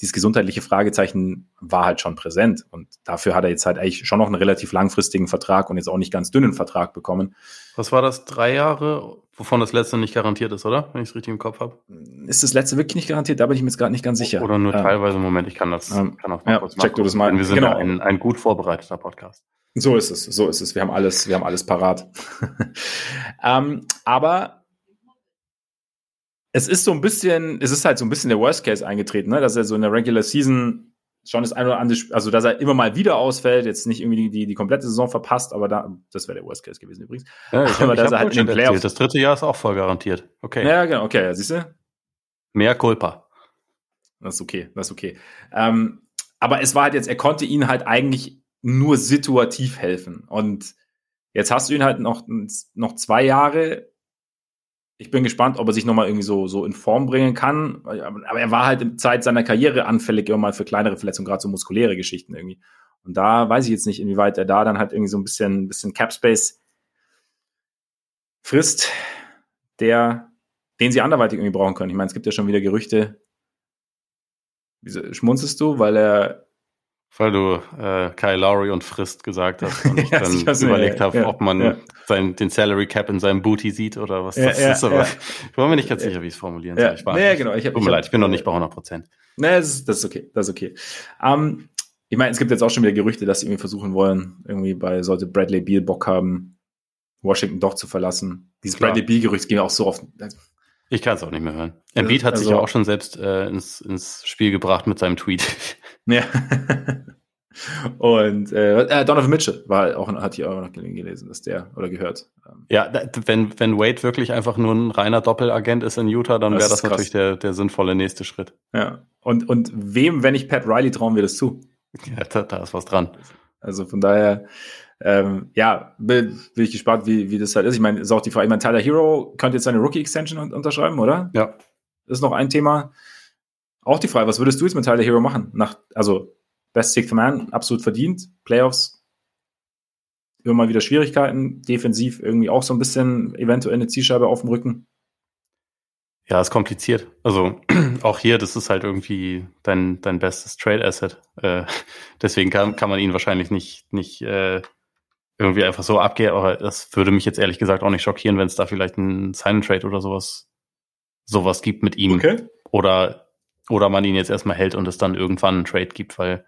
dieses gesundheitliche Fragezeichen war halt schon präsent. Und dafür hat er jetzt halt eigentlich schon noch einen relativ langfristigen Vertrag und jetzt auch nicht ganz dünnen Vertrag bekommen. Was war das? Drei Jahre, wovon das letzte nicht garantiert ist, oder? Wenn ich es richtig im Kopf habe. Ist das letzte wirklich nicht garantiert? Da bin ich mir jetzt gerade nicht ganz sicher. Oder nur ähm, teilweise. Moment, ich kann das ähm, kann auch mal ja, kurz check du das mal. Wir sind genau. ein, ein gut vorbereiteter Podcast. So ist es, so ist es. Wir haben alles, wir haben alles parat. ähm, aber es ist so ein bisschen, es ist halt so ein bisschen der Worst Case eingetreten, ne? dass er so in der Regular Season schon das eine oder andere, also dass er immer mal wieder ausfällt, jetzt nicht irgendwie die, die, die komplette Saison verpasst, aber da, das wäre der Worst Case gewesen übrigens. Ja, ich aber dass er halt in den Playoffs. Das dritte Jahr ist auch voll garantiert. Okay. Ja, genau, okay, ja, siehst du? Mehr Culpa. Das ist okay, das ist okay. Ähm, aber es war halt jetzt, er konnte ihnen halt eigentlich nur situativ helfen. Und jetzt hast du ihn halt noch, noch zwei Jahre ich bin gespannt, ob er sich nochmal irgendwie so, so in Form bringen kann. Aber er war halt in Zeit seiner Karriere anfällig immer mal für kleinere Verletzungen, gerade so muskuläre Geschichten irgendwie. Und da weiß ich jetzt nicht, inwieweit er da dann halt irgendwie so ein bisschen, bisschen Cap Space frisst, der, den sie anderweitig irgendwie brauchen können. Ich meine, es gibt ja schon wieder Gerüchte. Wieso schmunzelst du, weil er weil du äh, Kyle Lowry und Frist gesagt hast und ich dann ja, überlegt habe, ja, ob man ja. sein, den Salary Cap in seinem Booty sieht oder was das ist. Aber ich war mir nicht ganz sicher, wie ich es formulieren soll. Ich war nee, genau. Ich hab, Tut mir leid, ich bin noch nicht bei 100 Prozent. Nee, das ist, das ist okay. Das ist okay. Um, ähm, ich meine, es gibt jetzt auch schon wieder Gerüchte, dass sie irgendwie versuchen wollen, irgendwie bei, sollte Bradley Beal Bock haben, Washington doch zu verlassen. Dieses Klar. Bradley Beal-Gerücht ging auch so oft. Ich kann es auch nicht mehr hören. Embiid hat also, sich ja auch schon selbst äh, ins, ins Spiel gebracht mit seinem Tweet. Ja. Und äh, äh, Donovan Mitchell war auch, hat hier auch noch gelesen, dass der oder gehört. Ähm, ja, wenn, wenn Wade wirklich einfach nur ein reiner Doppelagent ist in Utah, dann wäre das, das natürlich der, der sinnvolle nächste Schritt. Ja. Und, und wem, wenn nicht Pat Riley, trauen wir das zu? Ja, da, da ist was dran. Also von daher, ähm, ja, bin, bin ich gespannt, wie, wie das halt ist. Ich meine, ist auch die Frage, ich meine, Tyler Hero könnte jetzt seine Rookie-Extension unterschreiben, oder? Ja. Das ist noch ein Thema. Auch die Frage, was würdest du jetzt mit Tyler Hero machen? Nach, also, Best Sixth Man, absolut verdient. Playoffs, immer mal wieder Schwierigkeiten. Defensiv irgendwie auch so ein bisschen eventuell eine Zielscheibe auf dem Rücken. Ja, ist kompliziert. Also auch hier, das ist halt irgendwie dein, dein bestes Trade Asset. Äh, deswegen kann, kann man ihn wahrscheinlich nicht, nicht äh, irgendwie einfach so abgehen. Aber das würde mich jetzt ehrlich gesagt auch nicht schockieren, wenn es da vielleicht einen Sign Trade oder sowas, sowas gibt mit ihm. Okay. Oder oder man ihn jetzt erstmal hält und es dann irgendwann einen Trade gibt, weil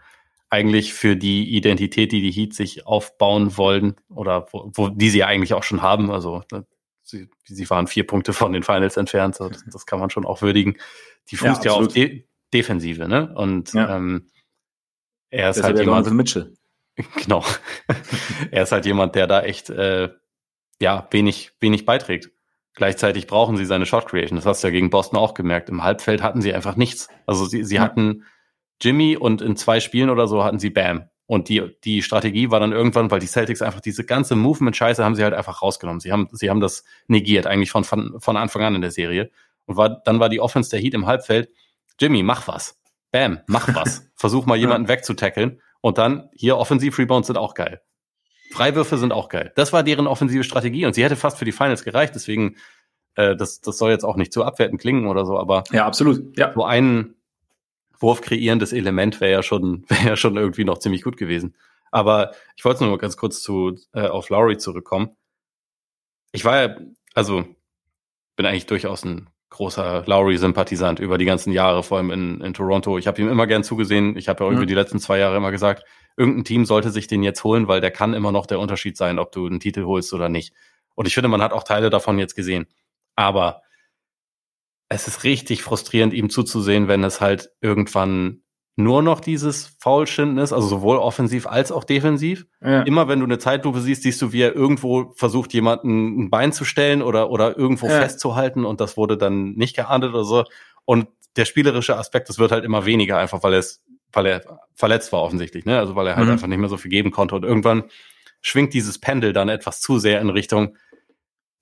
eigentlich für die Identität, die die Heat sich aufbauen wollen oder wo, wo die sie ja eigentlich auch schon haben, also ne, sie, sie waren vier Punkte von den Finals entfernt, so, das, das kann man schon auch würdigen. Die fußt ja, ja auf De Defensive, ne? Und ja. ähm, er ist das halt jemand. Mitchell. Genau. er ist halt jemand, der da echt äh, ja wenig wenig beiträgt. Gleichzeitig brauchen sie seine Shot Creation. Das hast du ja gegen Boston auch gemerkt. Im Halbfeld hatten sie einfach nichts. Also sie, sie ja. hatten Jimmy und in zwei Spielen oder so hatten sie Bam. Und die, die Strategie war dann irgendwann, weil die Celtics einfach diese ganze Movement-Scheiße haben sie halt einfach rausgenommen. Sie haben, sie haben das negiert, eigentlich von, von, von Anfang an in der Serie. Und war, dann war die Offense der Heat im Halbfeld. Jimmy, mach was. Bam, mach was. Versuch mal jemanden wegzutackeln. Und dann hier Offensiv-Rebounds sind auch geil. Freiwürfe sind auch geil. Das war deren offensive Strategie und sie hätte fast für die Finals gereicht. Deswegen, äh, das, das soll jetzt auch nicht zu abwerten klingen oder so, aber ja, absolut. Ja. So ein Wurf kreierndes Element wäre ja schon, wäre ja schon irgendwie noch ziemlich gut gewesen. Aber ich wollte nur mal ganz kurz zu äh, auf Lowry zurückkommen. Ich war ja, also bin eigentlich durchaus ein großer Lowry-Sympathisant über die ganzen Jahre, vor allem in, in Toronto. Ich habe ihm immer gern zugesehen. Ich habe ja irgendwie mhm. die letzten zwei Jahre immer gesagt, irgendein Team sollte sich den jetzt holen, weil der kann immer noch der Unterschied sein, ob du einen Titel holst oder nicht. Und ich finde, man hat auch Teile davon jetzt gesehen. Aber es ist richtig frustrierend, ihm zuzusehen, wenn es halt irgendwann nur noch dieses Foulschinden ist, also sowohl offensiv als auch defensiv. Ja. Immer wenn du eine Zeitlupe siehst, siehst du, wie er irgendwo versucht, jemanden ein Bein zu stellen oder, oder irgendwo ja. festzuhalten und das wurde dann nicht geahndet oder so. Und der spielerische Aspekt, das wird halt immer weniger, einfach weil es, weil er verletzt war offensichtlich, ne? Also weil er halt mhm. einfach nicht mehr so viel geben konnte. Und irgendwann schwingt dieses Pendel dann etwas zu sehr in Richtung,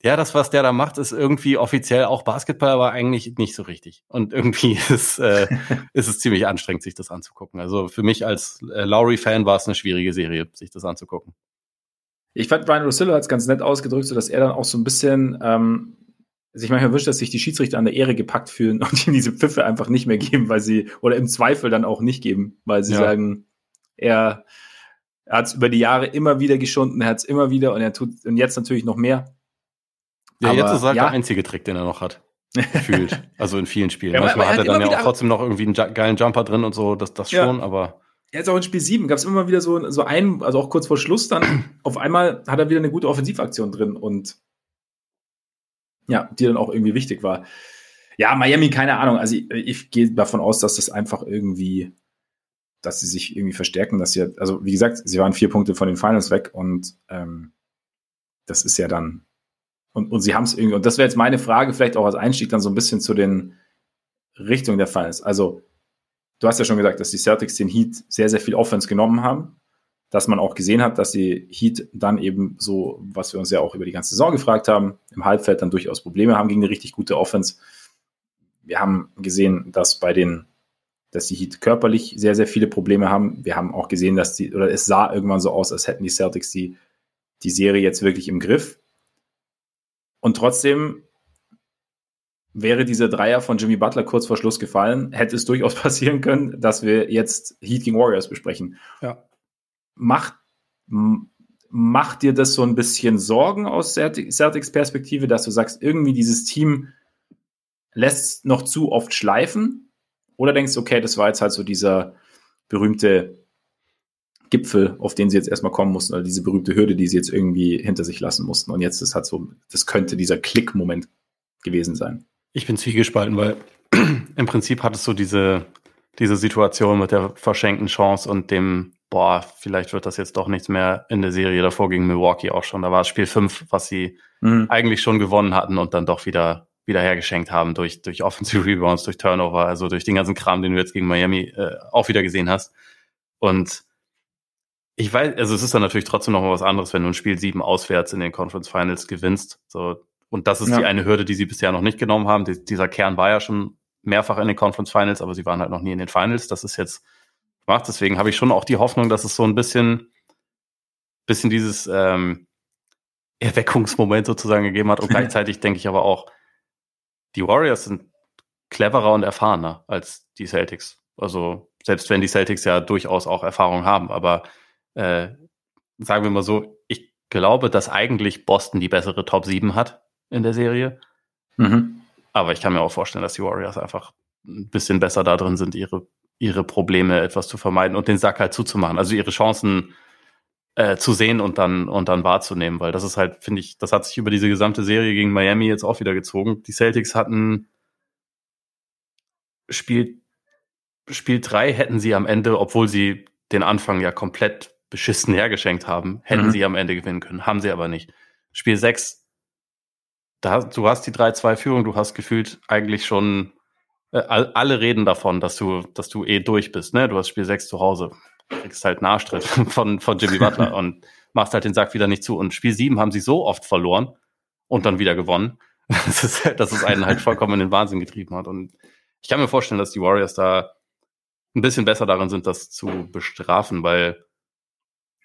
ja, das, was der da macht, ist irgendwie offiziell auch Basketball, aber eigentlich nicht so richtig. Und irgendwie ist, äh, ist es ziemlich anstrengend, sich das anzugucken. Also für mich als äh, Lowry-Fan war es eine schwierige Serie, sich das anzugucken. Ich fand, Brian Rosillo hat es ganz nett ausgedrückt, so dass er dann auch so ein bisschen ähm, sich manchmal wünscht, dass sich die Schiedsrichter an der Ehre gepackt fühlen und ihnen diese Pfiffe einfach nicht mehr geben, weil sie, oder im Zweifel dann auch nicht geben, weil sie ja. sagen, er, er hat es über die Jahre immer wieder geschunden, er hat es immer wieder und er tut und jetzt natürlich noch mehr. Ja, aber, jetzt ist halt ja. der einzige Trick, den er noch hat. Gefühlt. also in vielen Spielen. Ja, Manchmal hat er dann ja auch trotzdem noch irgendwie einen geilen Jumper drin und so, das, das schon, aber. Jetzt auch in Spiel 7 gab es immer wieder so, so einen, also auch kurz vor Schluss dann, auf einmal hat er wieder eine gute Offensivaktion drin und ja, die dann auch irgendwie wichtig war. Ja, Miami, keine Ahnung. Also ich, ich gehe davon aus, dass das einfach irgendwie, dass sie sich irgendwie verstärken, dass sie, also wie gesagt, sie waren vier Punkte von den Finals weg und ähm, das ist ja dann und, und sie haben es irgendwie, und das wäre jetzt meine Frage, vielleicht auch als Einstieg dann so ein bisschen zu den Richtungen der Finals. Also, du hast ja schon gesagt, dass die Celtics den Heat sehr, sehr viel Offense genommen haben. Dass man auch gesehen hat, dass die Heat dann eben so, was wir uns ja auch über die ganze Saison gefragt haben, im Halbfeld dann durchaus Probleme haben gegen eine richtig gute Offense. Wir haben gesehen, dass bei den, dass die Heat körperlich sehr, sehr viele Probleme haben. Wir haben auch gesehen, dass die, oder es sah irgendwann so aus, als hätten die Celtics die, die Serie jetzt wirklich im Griff. Und trotzdem wäre dieser Dreier von Jimmy Butler kurz vor Schluss gefallen, hätte es durchaus passieren können, dass wir jetzt Heat gegen Warriors besprechen. Ja. Macht, macht dir das so ein bisschen Sorgen aus Celtics Perspektive, dass du sagst, irgendwie dieses Team lässt noch zu oft schleifen? Oder denkst du, okay, das war jetzt halt so dieser berühmte Gipfel, auf den sie jetzt erstmal kommen mussten, oder diese berühmte Hürde, die sie jetzt irgendwie hinter sich lassen mussten. Und jetzt ist halt so, das könnte dieser Klick-Moment gewesen sein. Ich bin zwiegespalten, weil im Prinzip hattest du diese, diese Situation mit der verschenkten Chance und dem, boah, vielleicht wird das jetzt doch nichts mehr in der Serie davor gegen Milwaukee auch schon. Da war es Spiel 5, was sie mhm. eigentlich schon gewonnen hatten und dann doch wieder wieder hergeschenkt haben durch, durch Offensive Rebounds, durch Turnover, also durch den ganzen Kram, den du jetzt gegen Miami äh, auch wieder gesehen hast. Und ich weiß, also es ist dann natürlich trotzdem noch mal was anderes, wenn du ein Spiel 7 auswärts in den Conference Finals gewinnst. So, und das ist ja. die eine Hürde, die sie bisher noch nicht genommen haben. Die, dieser Kern war ja schon mehrfach in den Conference Finals, aber sie waren halt noch nie in den Finals. Das ist jetzt gemacht. Deswegen habe ich schon auch die Hoffnung, dass es so ein bisschen, bisschen dieses ähm, Erweckungsmoment sozusagen gegeben hat. Und gleichzeitig denke ich aber auch, die Warriors sind cleverer und erfahrener als die Celtics. Also selbst wenn die Celtics ja durchaus auch Erfahrung haben, aber äh, sagen wir mal so, ich glaube, dass eigentlich Boston die bessere Top 7 hat in der Serie. Mhm. Aber ich kann mir auch vorstellen, dass die Warriors einfach ein bisschen besser da drin sind, ihre, ihre Probleme etwas zu vermeiden und den Sack halt zuzumachen. Also ihre Chancen äh, zu sehen und dann, und dann wahrzunehmen, weil das ist halt, finde ich, das hat sich über diese gesamte Serie gegen Miami jetzt auch wieder gezogen. Die Celtics hatten Spiel, Spiel 3 hätten sie am Ende, obwohl sie den Anfang ja komplett beschissen hergeschenkt haben, hätten mhm. sie am Ende gewinnen können. Haben sie aber nicht. Spiel 6, da, du hast die 3-2-Führung, du hast gefühlt eigentlich schon, äh, alle reden davon, dass du, dass du eh durch bist, ne? Du hast Spiel 6 zu Hause, kriegst halt Nachstritt von, von Jimmy Butler und machst halt den Sack wieder nicht zu. Und Spiel 7 haben sie so oft verloren und dann wieder gewonnen, dass es, dass es einen halt vollkommen in den Wahnsinn getrieben hat. Und ich kann mir vorstellen, dass die Warriors da ein bisschen besser darin sind, das zu bestrafen, weil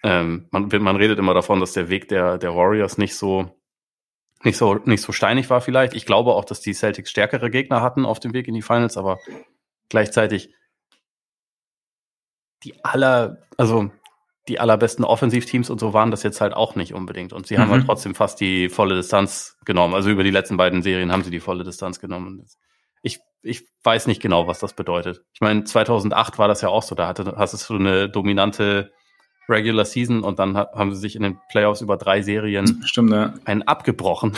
ähm, man, man redet immer davon, dass der Weg der, der Warriors nicht so, nicht so, nicht so steinig war vielleicht. Ich glaube auch, dass die Celtics stärkere Gegner hatten auf dem Weg in die Finals, aber gleichzeitig die aller, also die allerbesten Offensivteams und so waren das jetzt halt auch nicht unbedingt. Und sie mhm. haben halt mhm. trotzdem fast die volle Distanz genommen. Also über die letzten beiden Serien haben sie die volle Distanz genommen. Ich, ich weiß nicht genau, was das bedeutet. Ich meine, 2008 war das ja auch so. Da hatte, hast du so eine dominante Regular Season und dann haben sie sich in den Playoffs über drei Serien Stimmt, ja. einen abgebrochen.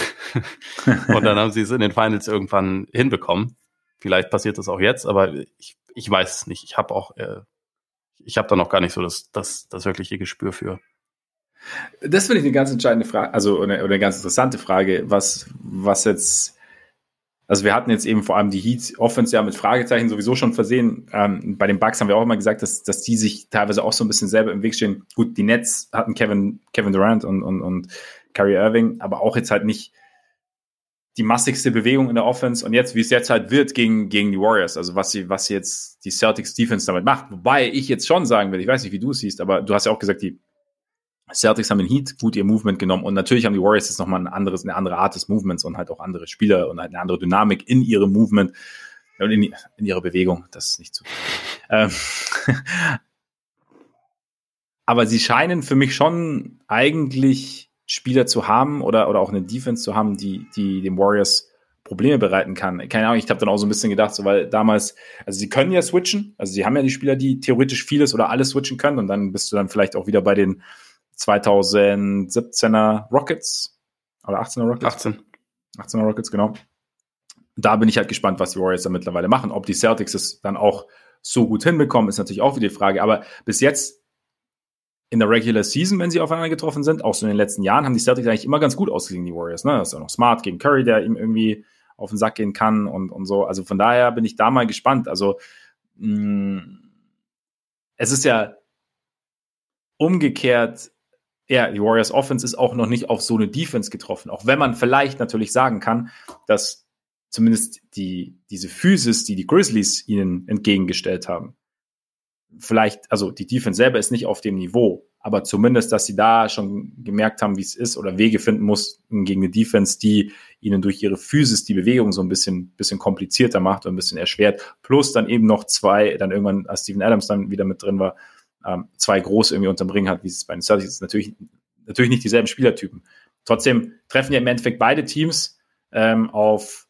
und dann haben sie es in den Finals irgendwann hinbekommen. Vielleicht passiert das auch jetzt, aber ich, ich weiß es nicht. Ich habe auch, äh, ich habe da noch gar nicht so das, das, das wirkliche Gespür für. Das finde ich eine ganz entscheidende Frage, also eine, eine ganz interessante Frage, was, was jetzt, also wir hatten jetzt eben vor allem die Heat Offense ja mit Fragezeichen sowieso schon versehen. Ähm, bei den Bucks haben wir auch immer gesagt, dass, dass die sich teilweise auch so ein bisschen selber im Weg stehen. Gut, die Nets hatten Kevin, Kevin Durant und, und, und Kyrie Irving, aber auch jetzt halt nicht die massigste Bewegung in der Offense und jetzt, wie es jetzt halt wird gegen, gegen die Warriors, also was sie, was jetzt die Celtics Defense damit macht. Wobei ich jetzt schon sagen will, ich weiß nicht, wie du es siehst, aber du hast ja auch gesagt, die Celtics haben den Heat gut ihr Movement genommen und natürlich haben die Warriors jetzt nochmal ein anderes, eine andere Art des Movements und halt auch andere Spieler und halt eine andere Dynamik in ihrem Movement und in, in ihrer Bewegung. Das ist nicht zu. Ähm, aber sie scheinen für mich schon eigentlich Spieler zu haben oder, oder auch eine Defense zu haben, die, die den Warriors Probleme bereiten kann. Keine Ahnung, ich habe dann auch so ein bisschen gedacht, so, weil damals, also sie können ja switchen, also sie haben ja die Spieler, die theoretisch vieles oder alles switchen können und dann bist du dann vielleicht auch wieder bei den 2017er Rockets oder 18er Rockets? 18. 18er Rockets, genau. Da bin ich halt gespannt, was die Warriors da mittlerweile machen. Ob die Celtics es dann auch so gut hinbekommen, ist natürlich auch wieder die Frage. Aber bis jetzt in der Regular Season, wenn sie aufeinander getroffen sind, auch so in den letzten Jahren, haben die Celtics eigentlich immer ganz gut ausgesehen, die Warriors. Ne? Das ist ja noch Smart gegen Curry, der ihm irgendwie auf den Sack gehen kann und, und so. Also von daher bin ich da mal gespannt. Also mh, mm, es ist ja umgekehrt ja, die Warriors Offense ist auch noch nicht auf so eine Defense getroffen. Auch wenn man vielleicht natürlich sagen kann, dass zumindest die, diese Physis, die die Grizzlies ihnen entgegengestellt haben, vielleicht, also die Defense selber ist nicht auf dem Niveau, aber zumindest, dass sie da schon gemerkt haben, wie es ist oder Wege finden mussten gegen eine Defense, die ihnen durch ihre Physis die Bewegung so ein bisschen, bisschen komplizierter macht und ein bisschen erschwert. Plus dann eben noch zwei, dann irgendwann, als Steven Adams dann wieder mit drin war, ähm, zwei groß irgendwie unterm Ring hat, wie es bei den Celtics ist. Natürlich, natürlich nicht dieselben Spielertypen. Trotzdem treffen ja im Endeffekt beide Teams ähm, auf,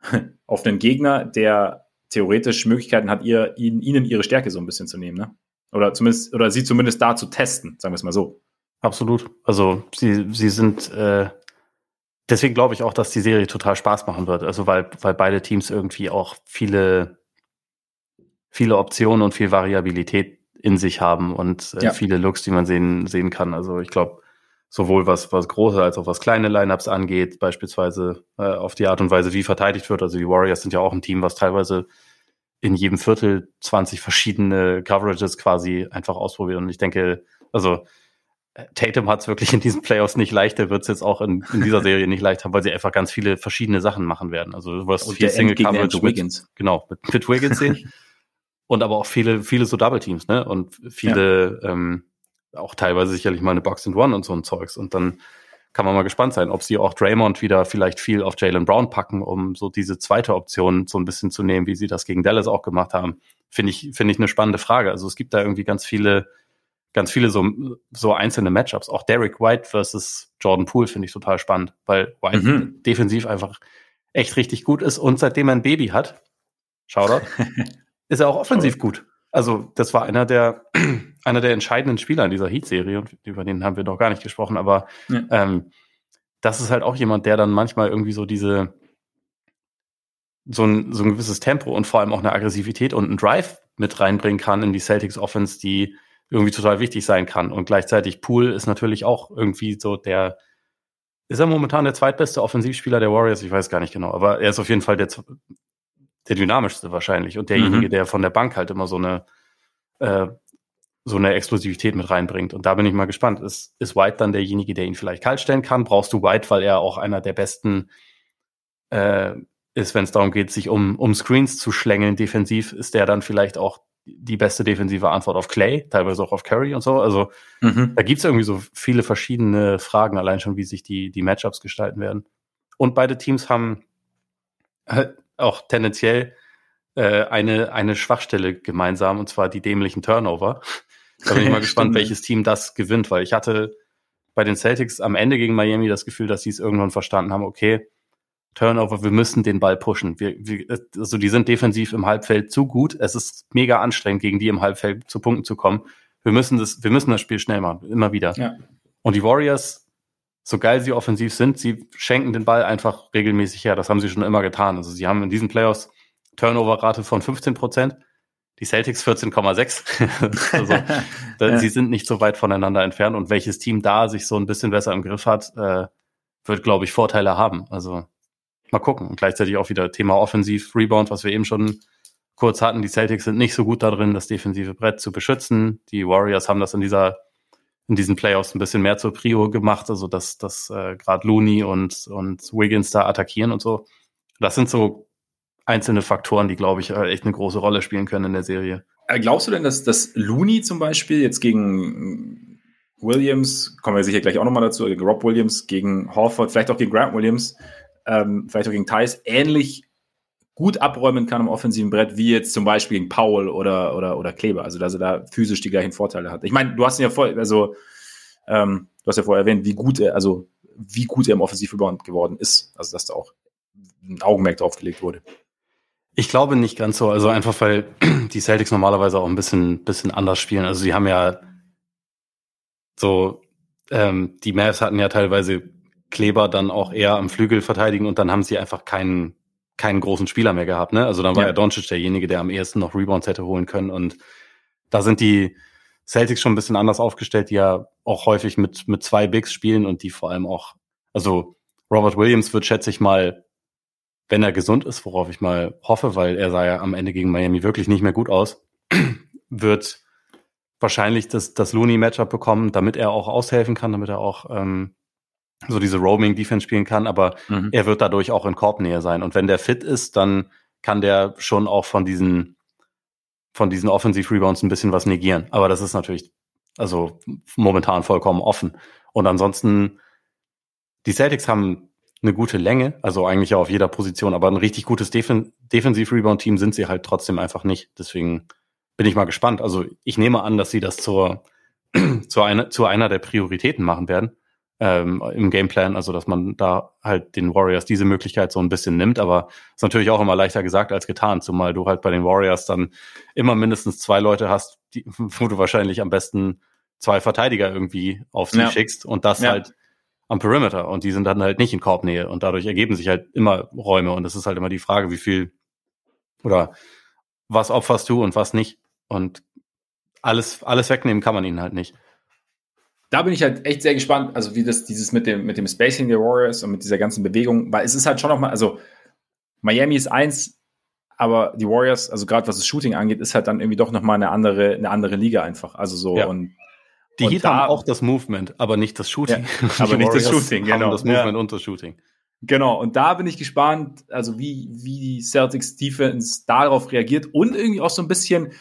auf einen Gegner, der theoretisch Möglichkeiten hat, ihr, ihnen, ihnen ihre Stärke so ein bisschen zu nehmen, ne? Oder zumindest, oder sie zumindest da zu testen, sagen wir es mal so. Absolut. Also sie, sie sind äh, deswegen glaube ich auch, dass die Serie total Spaß machen wird. Also weil, weil beide Teams irgendwie auch viele, viele Optionen und viel Variabilität in sich haben und äh, ja. viele Looks, die man sehen, sehen kann. Also ich glaube, sowohl was, was große als auch was kleine Lineups angeht, beispielsweise äh, auf die Art und Weise, wie verteidigt wird. Also die Warriors sind ja auch ein Team, was teilweise in jedem Viertel 20 verschiedene Coverages quasi einfach ausprobiert. Und ich denke, also äh, Tatum hat es wirklich in diesen Playoffs nicht leicht, der wird es jetzt auch in, in dieser Serie nicht leicht haben, weil sie einfach ganz viele verschiedene Sachen machen werden. Also du wirst viel Single Coverage mit, genau, mit, mit Wiggins sehen. Und aber auch viele, viele so Double Teams, ne? Und viele, ja. ähm, auch teilweise sicherlich mal eine Box and One und so ein Zeugs. Und dann kann man mal gespannt sein, ob sie auch Draymond wieder vielleicht viel auf Jalen Brown packen, um so diese zweite Option so ein bisschen zu nehmen, wie sie das gegen Dallas auch gemacht haben. Finde ich, finde ich eine spannende Frage. Also es gibt da irgendwie ganz viele, ganz viele so, so einzelne Matchups. Auch Derek White versus Jordan Poole finde ich total spannend, weil White mhm. defensiv einfach echt richtig gut ist und seitdem er ein Baby hat, Shoutout, ist er auch offensiv gut. Also das war einer der einer der entscheidenden Spieler in dieser Heat-Serie und über den haben wir noch gar nicht gesprochen, aber ja. ähm, das ist halt auch jemand, der dann manchmal irgendwie so diese so ein, so ein gewisses Tempo und vor allem auch eine Aggressivität und einen Drive mit reinbringen kann in die Celtics Offense, die irgendwie total wichtig sein kann. Und gleichzeitig Poole ist natürlich auch irgendwie so der, ist er momentan der zweitbeste Offensivspieler der Warriors? Ich weiß gar nicht genau, aber er ist auf jeden Fall der der dynamischste wahrscheinlich und derjenige, mhm. der von der Bank halt immer so eine äh, so eine Explosivität mit reinbringt. Und da bin ich mal gespannt. Ist, ist White dann derjenige, der ihn vielleicht kalt stellen kann? Brauchst du White, weil er auch einer der besten äh, ist, wenn es darum geht, sich um, um Screens zu schlängeln defensiv, ist der dann vielleicht auch die beste defensive Antwort auf Clay, teilweise auch auf Curry und so. Also mhm. da gibt's irgendwie so viele verschiedene Fragen, allein schon, wie sich die, die Matchups gestalten werden. Und beide Teams haben auch tendenziell äh, eine, eine Schwachstelle gemeinsam, und zwar die dämlichen Turnover. Da bin ich mal gespannt, welches Team das gewinnt, weil ich hatte bei den Celtics am Ende gegen Miami das Gefühl, dass sie es irgendwann verstanden haben, okay, Turnover, wir müssen den Ball pushen. Wir, wir, also die sind defensiv im Halbfeld zu gut. Es ist mega anstrengend, gegen die im Halbfeld zu Punkten zu kommen. Wir müssen das, wir müssen das Spiel schnell machen, immer wieder. Ja. Und die Warriors so geil sie offensiv sind, sie schenken den Ball einfach regelmäßig her. Das haben sie schon immer getan. Also sie haben in diesen Playoffs Turnover-Rate von 15 Prozent. die Celtics 14,6. also ja. sie sind nicht so weit voneinander entfernt und welches Team da sich so ein bisschen besser im Griff hat, äh, wird, glaube ich, Vorteile haben. Also mal gucken. Und gleichzeitig auch wieder Thema Offensiv, Rebound, was wir eben schon kurz hatten. Die Celtics sind nicht so gut darin, das defensive Brett zu beschützen. Die Warriors haben das in dieser in diesen Playoffs ein bisschen mehr zur Prio gemacht, also dass, dass äh, gerade Looney und, und Wiggins da attackieren und so. Das sind so einzelne Faktoren, die, glaube ich, äh, echt eine große Rolle spielen können in der Serie. Äh, glaubst du denn, dass, dass Looney zum Beispiel jetzt gegen Williams, kommen wir sicher gleich auch nochmal dazu, gegen Rob Williams, gegen Horford, vielleicht auch gegen Grant Williams, ähm, vielleicht auch gegen Thais, ähnlich gut abräumen kann am offensiven Brett, wie jetzt zum Beispiel gegen Paul oder, oder, oder Kleber. Also, dass er da physisch die gleichen Vorteile hat. Ich meine, du hast ihn ja vor, also, ähm, du hast ja vorher erwähnt, wie gut er, also, wie gut er im Offensivrebound geworden ist. Also, dass da auch ein Augenmerk drauf gelegt wurde. Ich glaube nicht ganz so. Also einfach, weil die Celtics normalerweise auch ein bisschen, bisschen anders spielen. Also sie haben ja so, ähm, die Mavs hatten ja teilweise Kleber dann auch eher am Flügel verteidigen und dann haben sie einfach keinen, keinen großen Spieler mehr gehabt. Ne? Also dann war ja, ja Doncic derjenige, der am ehesten noch Rebounds hätte holen können. Und da sind die Celtics schon ein bisschen anders aufgestellt, die ja auch häufig mit, mit zwei Bigs spielen und die vor allem auch, also Robert Williams wird, schätze ich mal, wenn er gesund ist, worauf ich mal hoffe, weil er sah ja am Ende gegen Miami wirklich nicht mehr gut aus, wird wahrscheinlich das, das Looney-Matchup bekommen, damit er auch aushelfen kann, damit er auch ähm, so diese Roaming-Defense spielen kann, aber mhm. er wird dadurch auch in Korbnähe sein. Und wenn der fit ist, dann kann der schon auch von diesen, von diesen Offensiv-Rebounds ein bisschen was negieren. Aber das ist natürlich, also momentan vollkommen offen. Und ansonsten, die Celtics haben eine gute Länge, also eigentlich auf jeder Position, aber ein richtig gutes Defen Defensiv-Rebound-Team sind sie halt trotzdem einfach nicht. Deswegen bin ich mal gespannt. Also ich nehme an, dass sie das zur, zu, einer, zu einer der Prioritäten machen werden ähm, im Gameplan, also dass man da halt den Warriors diese Möglichkeit so ein bisschen nimmt, aber ist natürlich auch immer leichter gesagt als getan, zumal du halt bei den Warriors dann immer mindestens zwei Leute hast, die, wo du wahrscheinlich am besten zwei Verteidiger irgendwie auf sie ja. schickst und das ja. halt am Perimeter und die sind dann halt nicht in Korbnähe und dadurch ergeben sich halt immer Räume und es ist halt immer die Frage, wie viel oder was opferst du und was nicht und alles, alles wegnehmen kann man ihnen halt nicht. Da bin ich halt echt sehr gespannt, also wie das dieses mit dem, mit dem Spacing der Warriors und mit dieser ganzen Bewegung, weil es ist halt schon nochmal, also Miami ist eins, aber die Warriors, also gerade was das Shooting angeht, ist halt dann irgendwie doch nochmal eine andere, eine andere Liga einfach. Also so ja. und die Heat haben auch das Movement, aber nicht das Shooting. Ja, aber nicht das Shooting, genau. das Movement ja. und das Shooting. Genau, und da bin ich gespannt, also wie, wie die Celtics Defense darauf reagiert und irgendwie auch so ein bisschen,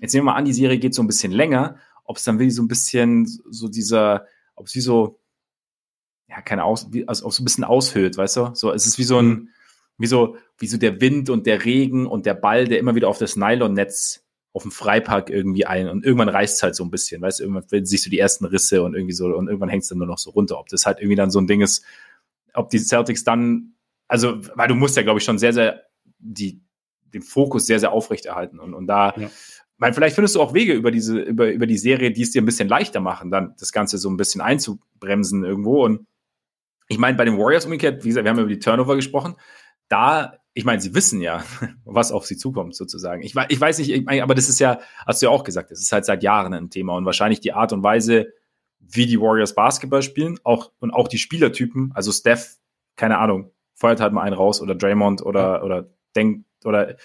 jetzt nehmen wir mal an, die Serie geht so ein bisschen länger, ob es dann wirklich so ein bisschen so dieser, ob es wie so, ja, keine Aus, wie, also auch so ein bisschen aushöhlt, weißt du? So, es ist wie so ein, mhm. wie so, wie so der Wind und der Regen und der Ball, der immer wieder auf das Nylonnetz auf dem Freipark irgendwie ein und irgendwann reißt es halt so ein bisschen, weißt du, irgendwann siehst du die ersten Risse und irgendwie so und irgendwann hängt es dann nur noch so runter. Ob das halt irgendwie dann so ein Ding ist, ob die Celtics dann, also, weil du musst ja, glaube ich, schon sehr, sehr die, den Fokus sehr, sehr aufrechterhalten und, und da, ja. Mein, vielleicht findest du auch Wege über diese, über, über die Serie, die es dir ein bisschen leichter machen, dann das Ganze so ein bisschen einzubremsen irgendwo. Und ich meine, bei den Warriors umgekehrt, wie gesagt, wir haben über die Turnover gesprochen, da ich meine, sie wissen ja, was auf sie zukommt, sozusagen. Ich, ich weiß nicht, ich, aber das ist ja, hast du ja auch gesagt, das ist halt seit Jahren ein Thema und wahrscheinlich die Art und Weise, wie die Warriors Basketball spielen, auch und auch die Spielertypen, also Steph, keine Ahnung, feuert halt mal einen raus oder Draymond oder, oder denkt, oder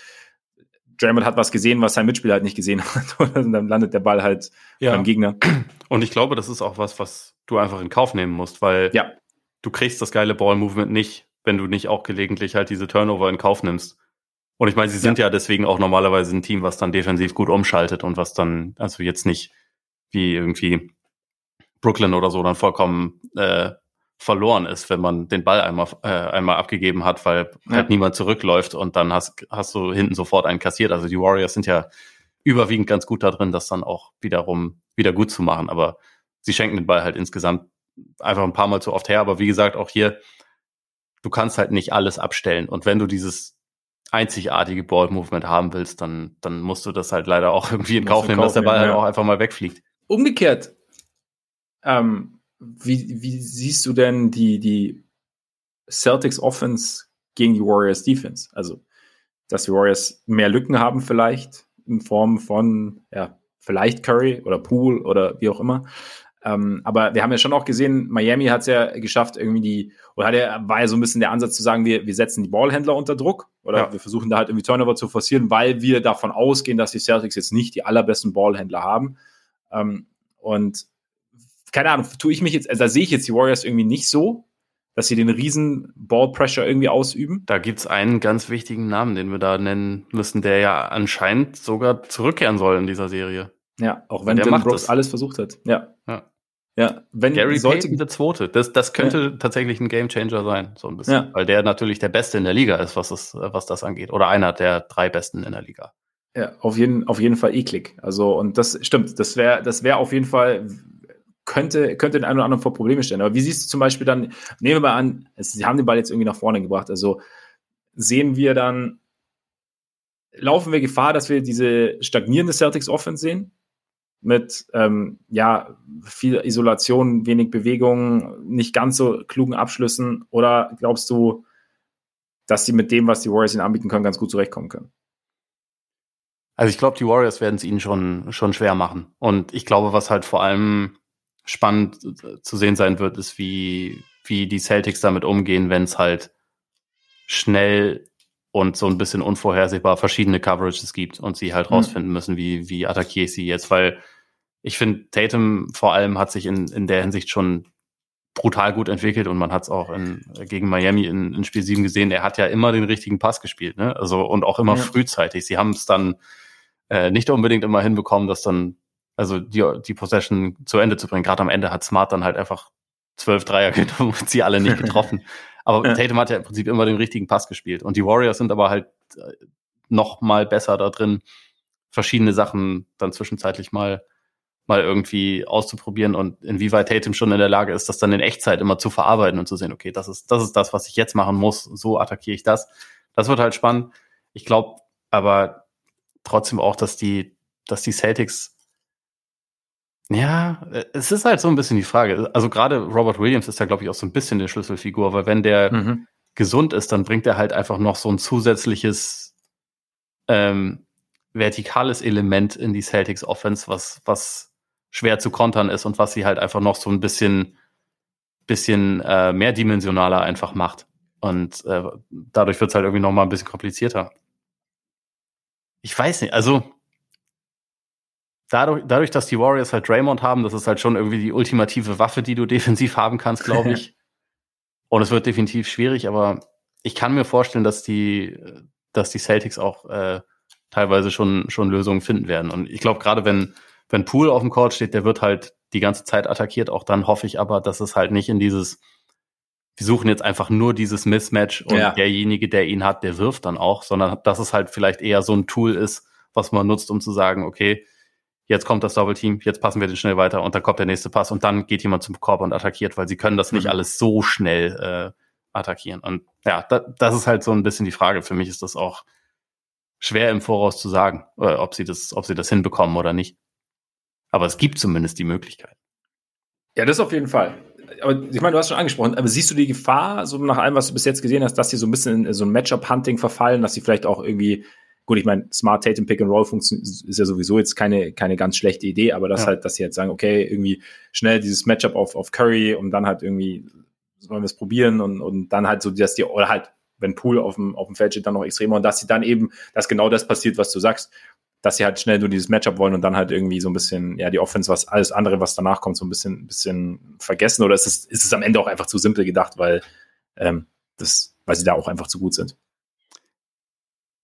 Draymond hat was gesehen, was sein Mitspieler halt nicht gesehen hat, und dann landet der Ball halt ja. beim Gegner. Und ich glaube, das ist auch was, was du einfach in Kauf nehmen musst, weil ja. du kriegst das geile Ball-Movement nicht, wenn du nicht auch gelegentlich halt diese Turnover in Kauf nimmst. Und ich meine, sie sind ja. ja deswegen auch normalerweise ein Team, was dann defensiv gut umschaltet und was dann, also jetzt nicht wie irgendwie Brooklyn oder so dann vollkommen äh, verloren ist, wenn man den Ball einmal, äh, einmal abgegeben hat, weil ja. halt niemand zurückläuft und dann hast, hast du hinten sofort einen kassiert. Also die Warriors sind ja überwiegend ganz gut da drin, das dann auch wiederum wieder gut zu machen. Aber sie schenken den Ball halt insgesamt einfach ein paar Mal zu oft her. Aber wie gesagt, auch hier du kannst halt nicht alles abstellen. Und wenn du dieses einzigartige Ball-Movement haben willst, dann, dann musst du das halt leider auch irgendwie in Kauf nehmen, dass der Ball halt ja. halt auch einfach mal wegfliegt. Umgekehrt, ähm, wie, wie siehst du denn die, die Celtics Offense gegen die Warriors Defense? Also, dass die Warriors mehr Lücken haben vielleicht, in Form von, ja, vielleicht Curry oder Poole oder wie auch immer. Ähm, aber wir haben ja schon auch gesehen, Miami hat es ja geschafft, irgendwie die, oder hat ja, war ja so ein bisschen der Ansatz zu sagen, wir, wir setzen die Ballhändler unter Druck oder ja. wir versuchen da halt irgendwie Turnover zu forcieren, weil wir davon ausgehen, dass die Celtics jetzt nicht die allerbesten Ballhändler haben. Ähm, und keine Ahnung, tue ich mich jetzt, also da sehe ich jetzt die Warriors irgendwie nicht so, dass sie den riesen Ball-Pressure irgendwie ausüben. Da gibt's einen ganz wichtigen Namen, den wir da nennen müssen, der ja anscheinend sogar zurückkehren soll in dieser Serie. Ja, auch wenn Dylan Brooks alles versucht hat. Ja. ja. Ja, wenn Gary sollte Payton der Zweite, das, das könnte ja. tatsächlich ein Gamechanger sein, so ein bisschen, ja. weil der natürlich der Beste in der Liga ist, was das, was das angeht, oder einer der drei Besten in der Liga. Ja, auf jeden, auf jeden Fall eklig. Also und das stimmt, das wäre, das wäre auf jeden Fall könnte, könnte den einen oder anderen vor Probleme stellen. Aber wie siehst du zum Beispiel dann, nehmen wir mal an, sie haben den Ball jetzt irgendwie nach vorne gebracht, also sehen wir dann, laufen wir Gefahr, dass wir diese stagnierende Celtics Offense sehen? mit ähm, ja viel Isolation, wenig Bewegung, nicht ganz so klugen Abschlüssen? Oder glaubst du, dass sie mit dem, was die Warriors ihnen anbieten können, ganz gut zurechtkommen können? Also ich glaube, die Warriors werden es ihnen schon, schon schwer machen. Und ich glaube, was halt vor allem spannend zu sehen sein wird, ist, wie, wie die Celtics damit umgehen, wenn es halt schnell und so ein bisschen unvorhersehbar verschiedene Coverages gibt und sie halt mhm. rausfinden müssen, wie, wie attackiere ich sie jetzt, weil ich finde, Tatum vor allem hat sich in, in der Hinsicht schon brutal gut entwickelt und man hat es auch in, gegen Miami in, in Spiel 7 gesehen, er hat ja immer den richtigen Pass gespielt, ne? Also und auch immer ja. frühzeitig. Sie haben es dann äh, nicht unbedingt immer hinbekommen, dass dann, also die, die Possession zu Ende zu bringen. Gerade am Ende hat Smart dann halt einfach zwölf Dreier genommen und sie alle nicht getroffen. Aber ja. Tatum hat ja im Prinzip immer den richtigen Pass gespielt. Und die Warriors sind aber halt äh, noch mal besser da drin, verschiedene Sachen dann zwischenzeitlich mal mal irgendwie auszuprobieren und inwieweit Tatum schon in der Lage ist, das dann in Echtzeit immer zu verarbeiten und zu sehen, okay, das ist, das ist das, was ich jetzt machen muss, so attackiere ich das. Das wird halt spannend. Ich glaube aber trotzdem auch, dass die, dass die Celtics ja, es ist halt so ein bisschen die Frage. Also gerade Robert Williams ist ja, glaube ich, auch so ein bisschen die Schlüsselfigur, weil wenn der mhm. gesund ist, dann bringt er halt einfach noch so ein zusätzliches ähm, vertikales Element in die Celtics Offense, was, was schwer zu kontern ist und was sie halt einfach noch so ein bisschen, bisschen äh, mehrdimensionaler einfach macht. Und äh, dadurch wird es halt irgendwie noch mal ein bisschen komplizierter. Ich weiß nicht, also dadurch, dadurch, dass die Warriors halt Draymond haben, das ist halt schon irgendwie die ultimative Waffe, die du defensiv haben kannst, glaube ich. Und es wird definitiv schwierig, aber ich kann mir vorstellen, dass die, dass die Celtics auch äh, teilweise schon, schon Lösungen finden werden. Und ich glaube, gerade wenn, wenn Pool auf dem Court steht, der wird halt die ganze Zeit attackiert. Auch dann hoffe ich aber, dass es halt nicht in dieses, wir suchen jetzt einfach nur dieses Mismatch und ja. derjenige, der ihn hat, der wirft dann auch, sondern dass es halt vielleicht eher so ein Tool ist, was man nutzt, um zu sagen, okay, jetzt kommt das Doppelteam, jetzt passen wir den schnell weiter und dann kommt der nächste Pass und dann geht jemand zum Korb und attackiert, weil sie können das nicht mhm. alles so schnell äh, attackieren. Und ja, da, das ist halt so ein bisschen die Frage. Für mich ist das auch schwer im Voraus zu sagen, äh, ob sie das, ob sie das hinbekommen oder nicht. Aber es gibt zumindest die Möglichkeit. Ja, das auf jeden Fall. Aber ich meine, du hast schon angesprochen, aber siehst du die Gefahr, so nach allem, was du bis jetzt gesehen hast, dass sie so ein bisschen in so ein Matchup-Hunting verfallen, dass sie vielleicht auch irgendwie Gut, ich meine, Smart Tatum Pick and Roll ist ja sowieso jetzt keine, keine ganz schlechte Idee, aber das ja. halt, dass sie jetzt sagen, okay, irgendwie schnell dieses Matchup auf, auf Curry und dann halt irgendwie sollen wir es probieren und, und dann halt so, dass die, oder halt, wenn Pool auf dem, auf dem Feld steht, dann noch extremer und dass sie dann eben, dass genau das passiert, was du sagst, dass sie halt schnell nur dieses Matchup wollen und dann halt irgendwie so ein bisschen, ja, die Offense, was alles andere, was danach kommt, so ein bisschen, bisschen vergessen oder ist es, ist es am Ende auch einfach zu simpel gedacht, weil, ähm, das, weil sie da auch einfach zu gut sind?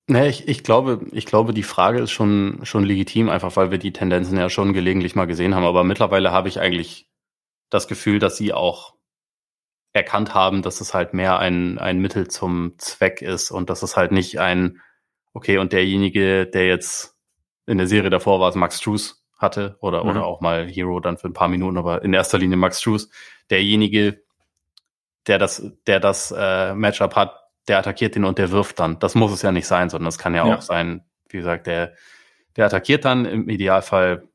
Nee, ich, ich glaube, ich glaube, die Frage ist schon, schon legitim, einfach weil wir die Tendenzen ja schon gelegentlich mal gesehen haben. Aber mittlerweile habe ich eigentlich das Gefühl, dass sie auch erkannt haben, dass es halt mehr ein, ein Mittel zum Zweck ist und dass es halt nicht ein, okay, und derjenige, der jetzt in der Serie davor war, es Max Struess hatte oder, mhm. oder auch mal Hero dann für ein paar Minuten, aber in erster Linie Max Struess, derjenige, der das, der das äh, Matchup hat, der attackiert den und der wirft dann. Das muss es ja nicht sein, sondern es kann ja, ja. auch sein, wie gesagt, der, der attackiert dann. Im Idealfall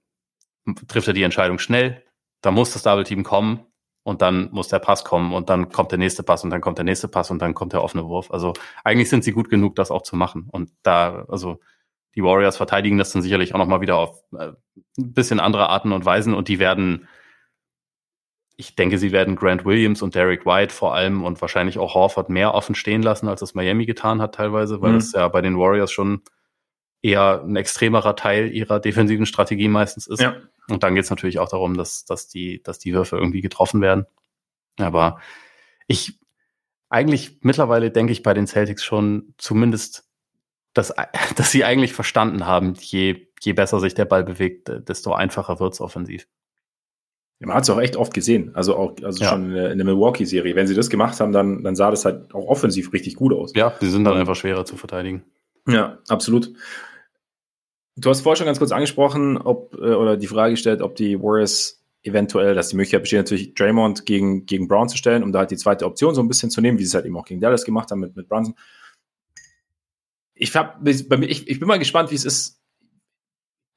trifft er die Entscheidung schnell. Da muss das Double Team kommen und dann muss der Pass kommen und dann kommt der nächste Pass und dann kommt der nächste Pass und dann kommt der offene Wurf. Also eigentlich sind sie gut genug, das auch zu machen. Und da, also die Warriors verteidigen das dann sicherlich auch nochmal wieder auf äh, ein bisschen andere Arten und Weisen und die werden, ich denke, sie werden Grant Williams und Derek White vor allem und wahrscheinlich auch Horford mehr offen stehen lassen, als das Miami getan hat teilweise, weil mhm. das ja bei den Warriors schon eher ein extremerer Teil ihrer defensiven Strategie meistens ist. Ja. Und dann geht es natürlich auch darum, dass, dass, die, dass die Würfe irgendwie getroffen werden. Aber ich eigentlich mittlerweile denke ich bei den Celtics schon zumindest, dass, dass sie eigentlich verstanden haben, je, je besser sich der Ball bewegt, desto einfacher wird's offensiv. Man hat es auch echt oft gesehen, also auch also ja. schon in der, Milwaukee-Serie. Wenn sie das gemacht haben, dann, dann sah das halt auch offensiv richtig gut aus. Ja, sie sind dann einfach schwerer zu verteidigen. Ja, absolut. Du hast vorher schon ganz kurz angesprochen, ob, äh, oder die Frage gestellt, ob die Warriors eventuell, dass die Möglichkeit besteht, natürlich Draymond gegen, gegen Brown zu stellen, um da halt die zweite Option so ein bisschen zu nehmen, wie sie es halt eben auch gegen Dallas gemacht haben mit, mit Brunson. Ich, hab, ich, ich bin mal gespannt, wie es ist.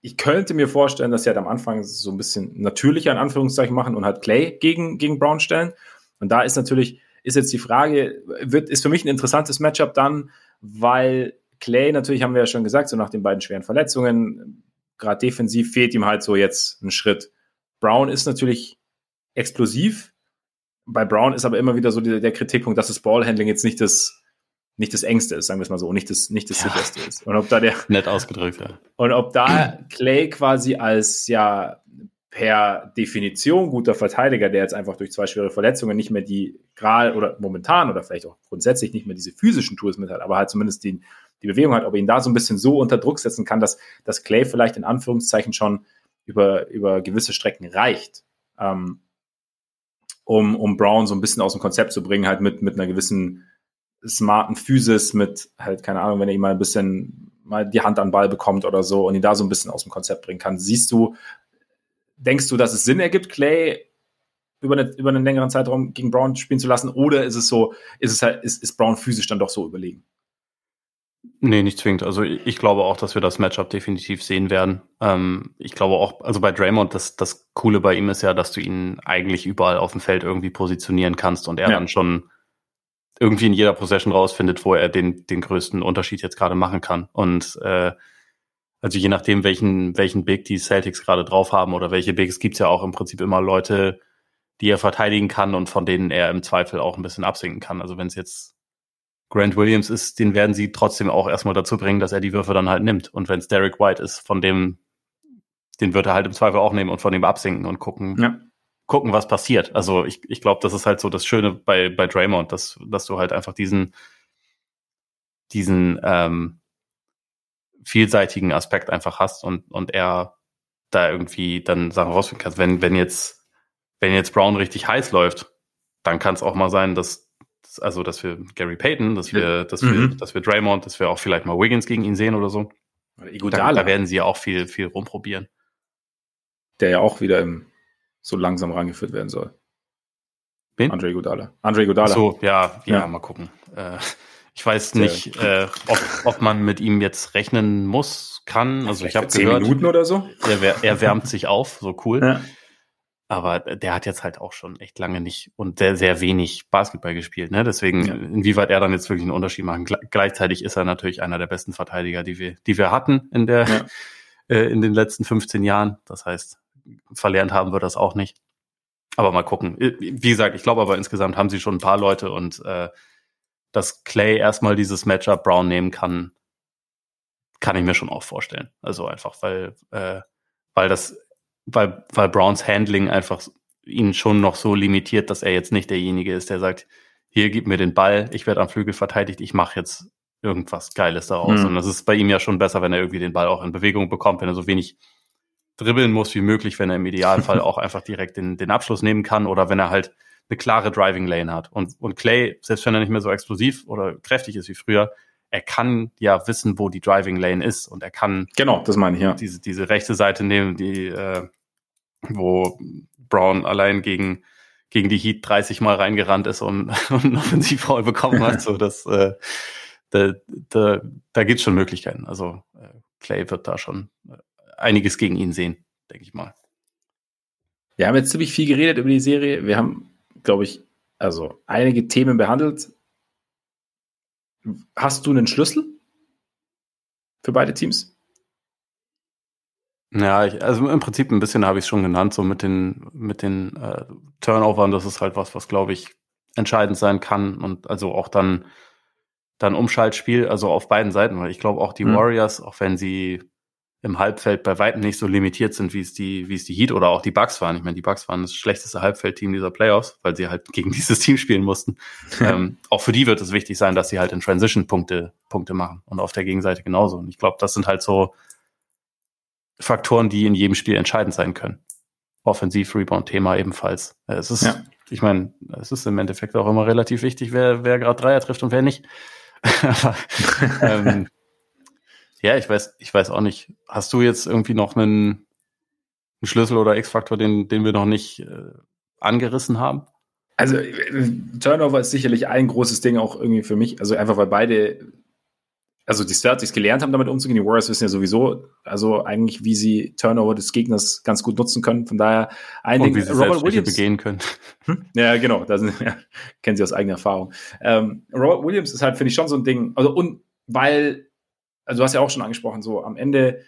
Ich könnte mir vorstellen, dass sie halt am Anfang so ein bisschen natürlicher in Anführungszeichen machen und halt Clay gegen, gegen Brown stellen. Und da ist natürlich, ist jetzt die Frage, wird, ist für mich ein interessantes Matchup dann, weil Clay, natürlich haben wir ja schon gesagt, so nach den beiden schweren Verletzungen, gerade defensiv fehlt ihm halt so jetzt ein Schritt. Brown ist natürlich explosiv. Bei Brown ist aber immer wieder so der, der Kritikpunkt, dass das Ballhandling jetzt nicht das, nicht das engste ist, sagen wir es mal so, nicht das, nicht das ja. sicherste ist. Und ob da der. Nett ausgedrückt, ja. Und ob da Clay quasi als, ja, per Definition guter Verteidiger, der jetzt einfach durch zwei schwere Verletzungen nicht mehr die gerade oder momentan oder vielleicht auch grundsätzlich nicht mehr diese physischen Tools mit hat, aber halt zumindest die, die Bewegung hat, ob er ihn da so ein bisschen so unter Druck setzen kann, dass, dass Clay vielleicht in Anführungszeichen schon über, über gewisse Strecken reicht, ähm, um, um Brown so ein bisschen aus dem Konzept zu bringen, halt mit, mit einer gewissen smarten Physis, mit halt, keine Ahnung, wenn er ihm mal ein bisschen mal die Hand an den Ball bekommt oder so und ihn da so ein bisschen aus dem Konzept bringen kann. Siehst du, denkst du, dass es Sinn ergibt, Clay über, eine, über einen längeren Zeitraum gegen Brown spielen zu lassen? Oder ist es so, ist es halt, ist, ist Brown physisch dann doch so überlegen? Nee, nicht zwingend. Also ich glaube auch, dass wir das Matchup definitiv sehen werden. Ähm, ich glaube auch, also bei Draymond, das, das Coole bei ihm ist ja, dass du ihn eigentlich überall auf dem Feld irgendwie positionieren kannst und er ja. dann schon irgendwie in jeder Possession rausfindet, wo er den, den größten Unterschied jetzt gerade machen kann. Und äh, also je nachdem, welchen, welchen Big die Celtics gerade drauf haben oder welche Bigs, gibt's ja auch im Prinzip immer Leute, die er verteidigen kann und von denen er im Zweifel auch ein bisschen absinken kann. Also wenn es jetzt Grant Williams ist, den werden sie trotzdem auch erstmal dazu bringen, dass er die Würfe dann halt nimmt. Und wenn es Derek White ist, von dem, den wird er halt im Zweifel auch nehmen und von dem absinken und gucken, ja. Gucken, was passiert. Also ich, ich glaube, das ist halt so das Schöne bei, bei Draymond, dass, dass du halt einfach diesen, diesen ähm, vielseitigen Aspekt einfach hast und, und er da irgendwie dann Sachen rausfinden kann. Wenn, wenn jetzt, wenn jetzt Brown richtig heiß läuft, dann kann es auch mal sein, dass also dass wir Gary Payton, dass wir, dass mhm. wir, dass wir Draymond, dass wir auch vielleicht mal Wiggins gegen ihn sehen oder so. Da, da, werden sie ja auch viel, viel rumprobieren. Der ja auch wieder im, so langsam rangeführt werden soll. Wen? Andre Godala. Andre Godala. So, ja, ja, ja, mal gucken. Äh, ich weiß nicht, äh, ob, ob man mit ihm jetzt rechnen muss, kann. Also ich habe gehört, Minuten oder so. Er, er wärmt sich auf, so cool. Ja. Aber der hat jetzt halt auch schon echt lange nicht und sehr, sehr wenig Basketball gespielt. Ne? Deswegen, ja. inwieweit er dann jetzt wirklich einen Unterschied machen. Gleichzeitig ist er natürlich einer der besten Verteidiger, die wir, die wir hatten in der, äh, in den letzten 15 Jahren. Das heißt, verlernt haben wir das auch nicht. Aber mal gucken. Wie gesagt, ich glaube aber insgesamt haben sie schon ein paar Leute und äh, dass Clay erstmal dieses Matchup Brown nehmen kann, kann ich mir schon auch vorstellen. Also einfach, weil, äh, weil das weil, weil Browns Handling einfach ihn schon noch so limitiert, dass er jetzt nicht derjenige ist, der sagt, hier gib mir den Ball, ich werde am Flügel verteidigt, ich mache jetzt irgendwas Geiles daraus. Mhm. Und das ist bei ihm ja schon besser, wenn er irgendwie den Ball auch in Bewegung bekommt, wenn er so wenig dribbeln muss wie möglich, wenn er im Idealfall auch einfach direkt den, den Abschluss nehmen kann oder wenn er halt eine klare Driving Lane hat. Und, und Clay, selbst wenn er nicht mehr so explosiv oder kräftig ist wie früher, er kann ja wissen, wo die Driving Lane ist und er kann genau, das meine ich ja diese diese rechte Seite nehmen, die äh, wo Brown allein gegen gegen die Heat 30 Mal reingerannt ist und, und einen Offensivfoul bekommen hat. So, das, äh, da, da, da gibt es schon Möglichkeiten. Also äh, Clay wird da schon äh, einiges gegen ihn sehen, denke ich mal. Wir haben jetzt ziemlich viel geredet über die Serie. Wir haben, glaube ich, also einige Themen behandelt. Hast du einen Schlüssel für beide Teams? Ja, ich, also im Prinzip ein bisschen habe ich es schon genannt, so mit den, mit den äh, Turnovern, das ist halt was, was glaube ich entscheidend sein kann und also auch dann, dann Umschaltspiel, also auf beiden Seiten, weil ich glaube auch die mhm. Warriors, auch wenn sie im Halbfeld bei weitem nicht so limitiert sind, wie es die, wie es die Heat oder auch die Bucks waren. Ich meine, die Bucks waren das schlechteste Halbfeldteam dieser Playoffs, weil sie halt gegen dieses Team spielen mussten. ähm, auch für die wird es wichtig sein, dass sie halt in Transition Punkte, Punkte machen und auf der Gegenseite genauso. Und ich glaube, das sind halt so Faktoren, die in jedem Spiel entscheidend sein können. Offensiv-Rebound-Thema ebenfalls. Es ist, ja. ich meine, es ist im Endeffekt auch immer relativ wichtig, wer, wer gerade Dreier trifft und wer nicht. Aber, ähm, ja, ich weiß, ich weiß auch nicht. Hast du jetzt irgendwie noch einen, einen Schlüssel oder X-Faktor, den, den wir noch nicht äh, angerissen haben? Also äh, Turnover ist sicherlich ein großes Ding auch irgendwie für mich. Also einfach weil beide also die Celtics gelernt haben, damit umzugehen. Die Warriors wissen ja sowieso, also eigentlich, wie sie Turnover des Gegners ganz gut nutzen können. Von daher ein Und Ding, wie sie Robert Williams begehen können. Hm? Ja, genau, das ja, kennen sie aus eigener Erfahrung. Ähm, Robert Williams ist halt, finde ich, schon so ein Ding. Also und weil, also du hast ja auch schon angesprochen, so am Ende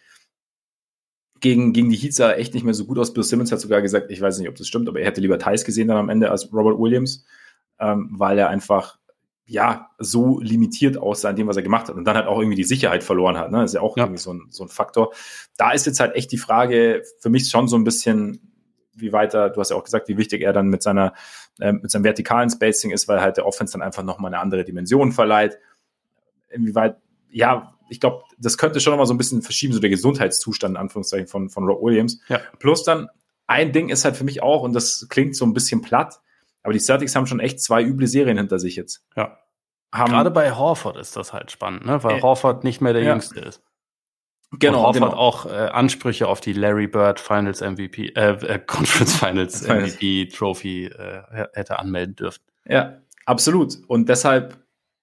gegen, gegen die Heat sah echt nicht mehr so gut aus. Bill Simmons hat sogar gesagt, ich weiß nicht, ob das stimmt, aber er hätte lieber Thais gesehen dann am Ende als Robert Williams, ähm, weil er einfach ja, so limitiert aussah in dem, was er gemacht hat und dann halt auch irgendwie die Sicherheit verloren hat. Ne? Das ist ja auch ja. irgendwie so ein, so ein Faktor. Da ist jetzt halt echt die Frage für mich schon so ein bisschen, wie weiter, du hast ja auch gesagt, wie wichtig er dann mit seiner, äh, mit seinem vertikalen Spacing ist, weil halt der Offense dann einfach nochmal eine andere Dimension verleiht. Inwieweit, ja, ich glaube, das könnte schon nochmal so ein bisschen verschieben, so der Gesundheitszustand, in Anführungszeichen, von, von Rob Williams. Ja. Plus dann, ein Ding ist halt für mich auch, und das klingt so ein bisschen platt, aber die Celtics haben schon echt zwei üble Serien hinter sich jetzt. Ja. Haben, Gerade bei Horford ist das halt spannend, ne? weil äh, Horford nicht mehr der ja. Jüngste ist. Genau. Und Horford genau. auch äh, Ansprüche auf die Larry Bird Finals MVP, äh, äh Conference Finals MVP Trophy äh, hätte anmelden dürfen. Ja, absolut. Und deshalb,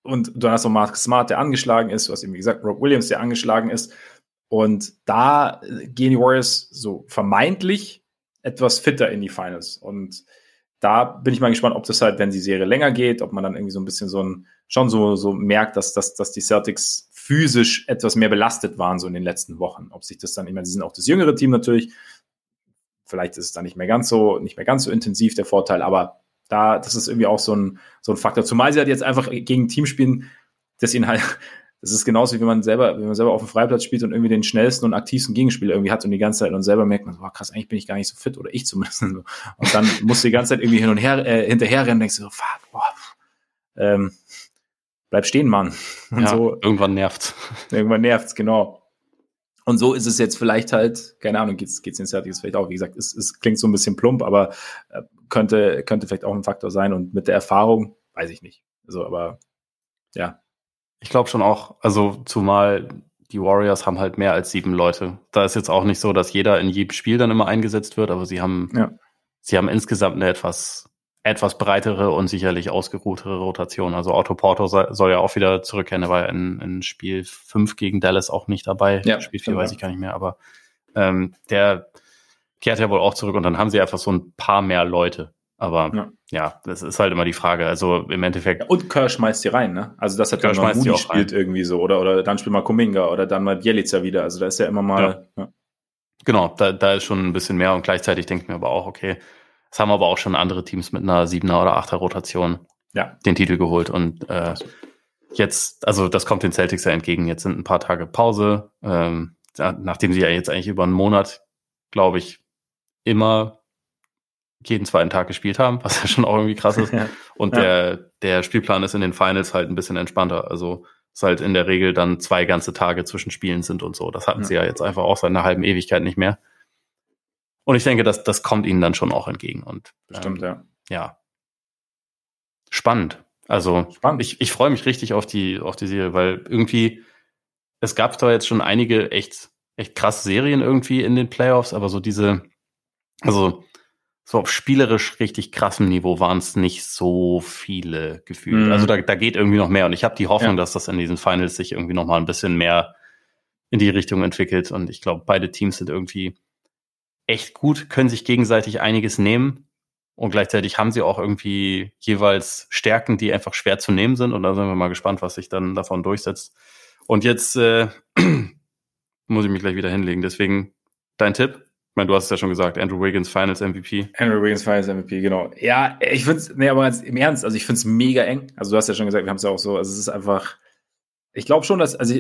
und du hast noch Mark Smart, der angeschlagen ist, du hast eben gesagt, Rob Williams, der angeschlagen ist. Und da gehen die Warriors so vermeintlich etwas fitter in die Finals. Und da bin ich mal gespannt, ob das halt, wenn die Serie länger geht, ob man dann irgendwie so ein bisschen so ein, schon so, so merkt, dass, dass, dass die Celtics physisch etwas mehr belastet waren, so in den letzten Wochen. Ob sich das dann, ich meine, sie sind auch das jüngere Team natürlich. Vielleicht ist es dann nicht mehr ganz so, nicht mehr ganz so intensiv der Vorteil, aber da, das ist irgendwie auch so ein, so ein Faktor. Zumal sie halt jetzt einfach gegen ein Team spielen, das ihnen halt, das ist genauso wie wenn man selber, wenn man selber auf dem Freiplatz spielt und irgendwie den schnellsten und aktivsten Gegenspieler irgendwie hat und die ganze Zeit und selber merkt man, so, krass, eigentlich bin ich gar nicht so fit oder ich zumindest. Und dann musst du die ganze Zeit irgendwie hin und her äh, hinterher rennen, denkst du so, fuck, boah, ähm, bleib stehen, Mann. Und ja, so. Irgendwann nervt's. Irgendwann nervt's, genau. Und so ist es jetzt vielleicht halt, keine Ahnung, geht's, geht's den Celtics vielleicht auch. Wie gesagt, es, es klingt so ein bisschen plump, aber äh, könnte, könnte vielleicht auch ein Faktor sein. Und mit der Erfahrung, weiß ich nicht. Also, aber ja, ich glaube schon auch, also zumal die Warriors haben halt mehr als sieben Leute. Da ist jetzt auch nicht so, dass jeder in jedem Spiel dann immer eingesetzt wird, aber sie haben, ja. sie haben insgesamt eine etwas, etwas breitere und sicherlich ausgeruhtere Rotation. Also Otto Porto soll, ja auch wieder zurückkehren. Er war ja in, in Spiel fünf gegen Dallas auch nicht dabei. Ja, Spiel vier weiß ich gar nicht mehr, aber ähm, der kehrt ja wohl auch zurück und dann haben sie einfach so ein paar mehr Leute. Aber ja. ja. das ist halt immer die Frage. Also im Endeffekt. Ja, und Kerr schmeißt die rein, ne? Also das hat Kerr dann mal spielt rein. irgendwie so. Oder, oder dann spielt mal Kuminga oder dann mal Bielica wieder. Also da ist ja immer mal. Ja. Genau, da, da ist schon ein bisschen mehr und gleichzeitig denke ich mir aber auch, okay, es haben aber auch schon andere Teams mit einer siebener oder achter Rotation ja. den Titel geholt. Und äh, jetzt, also das kommt den Celtics ja entgegen. Jetzt sind ein paar Tage Pause, ähm, nachdem sie ja jetzt eigentlich über einen Monat, glaube ich, immer jeden zweiten Tag gespielt haben, was ja schon auch irgendwie krass ist. Ja. Und ja. der, der Spielplan ist in den Finals halt ein bisschen entspannter. Also es halt in der Regel dann zwei ganze Tage zwischen Spielen sind und so. Das hatten ja. sie ja jetzt einfach auch seit einer halben Ewigkeit nicht mehr. Und ich denke, das, das kommt ihnen dann schon auch entgegen. Und Bestimmt, ähm, ja. Ja. Spannend. Also Spannend. ich, ich freue mich richtig auf die, auf die Serie, weil irgendwie, es gab da jetzt schon einige echt, echt krasse Serien irgendwie in den Playoffs, aber so diese, also so auf spielerisch richtig krassem Niveau waren es nicht so viele gefühlt. Mhm. Also da, da geht irgendwie noch mehr. Und ich habe die Hoffnung, ja. dass das in diesen Finals sich irgendwie noch mal ein bisschen mehr in die Richtung entwickelt. Und ich glaube, beide Teams sind irgendwie echt gut, können sich gegenseitig einiges nehmen. Und gleichzeitig haben sie auch irgendwie jeweils Stärken, die einfach schwer zu nehmen sind. Und da sind wir mal gespannt, was sich dann davon durchsetzt. Und jetzt äh, muss ich mich gleich wieder hinlegen. Deswegen Dein Tipp? Ich meine, du hast es ja schon gesagt, Andrew Wiggins Finals MVP. Andrew Wiggins Finals MVP, genau. Ja, ich finde es, nee, aber im Ernst, also ich finde es mega eng. Also du hast ja schon gesagt, wir haben es ja auch so, also es ist einfach, ich glaube schon, dass, also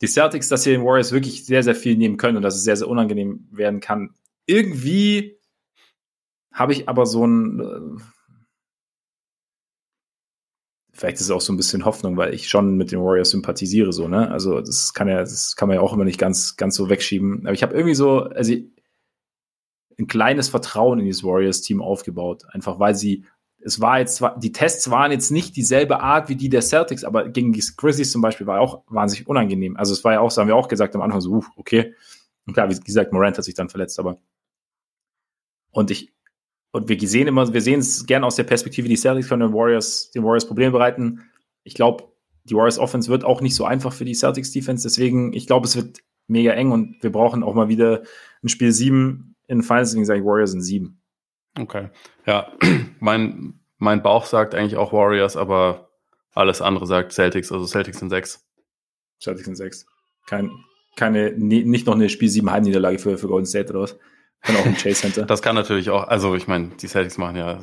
die Celtics, dass sie den Warriors wirklich sehr, sehr viel nehmen können und dass es sehr, sehr unangenehm werden kann. Irgendwie habe ich aber so ein, äh, vielleicht ist es auch so ein bisschen Hoffnung, weil ich schon mit den Warriors sympathisiere, so, ne? Also, das kann ja, das kann man ja auch immer nicht ganz, ganz so wegschieben. Aber ich habe irgendwie so, also ein kleines Vertrauen in dieses Warriors-Team aufgebaut. Einfach weil sie, es war jetzt die Tests waren jetzt nicht dieselbe Art wie die der Celtics, aber gegen die Grizzlies zum Beispiel war auch wahnsinnig unangenehm. Also es war ja auch, so haben wir auch gesagt am Anfang so, uh, okay. Und klar, wie gesagt, Morant hat sich dann verletzt, aber und ich, und wir sehen immer, wir sehen es gerne aus der Perspektive, die Celtics können den Warriors, den Warriors Probleme bereiten. Ich glaube, die Warriors Offense wird auch nicht so einfach für die Celtics Defense. Deswegen, ich glaube, es wird mega eng und wir brauchen auch mal wieder ein Spiel 7 in den Finals. Deswegen sage ich Warriors in 7. Okay. Ja, mein, mein Bauch sagt eigentlich auch Warriors, aber alles andere sagt Celtics. Also Celtics in 6. Celtics in 6. Kein, keine, nicht noch eine Spiel 7 Heimniederlage für, für Golden State oder was? Kann auch im Chase Center. das kann natürlich auch, also ich meine, die Celtics machen ja,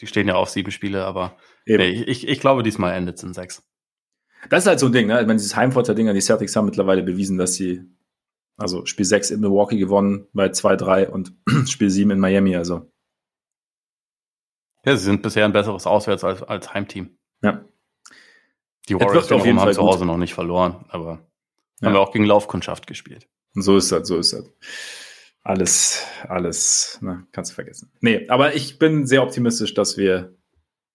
die stehen ja auf sieben Spiele, aber nee, ich, ich glaube, diesmal endet es in sechs. Das ist halt so ein Ding, ne? Ich meine, dieses Heimvorteil-Ding, die Celtics haben mittlerweile bewiesen, dass sie, also Spiel 6 in Milwaukee gewonnen, bei 2-3 und Spiel 7 in Miami, also. Ja, sie sind bisher ein besseres Auswärts als, als Heimteam. Ja. Die Warriors auf jeden haben Fall zu Hause gut. noch nicht verloren, aber ja. haben wir auch gegen Laufkundschaft gespielt. Und so ist das, so ist das alles, alles, ne, kannst du vergessen. Nee, aber ich bin sehr optimistisch, dass wir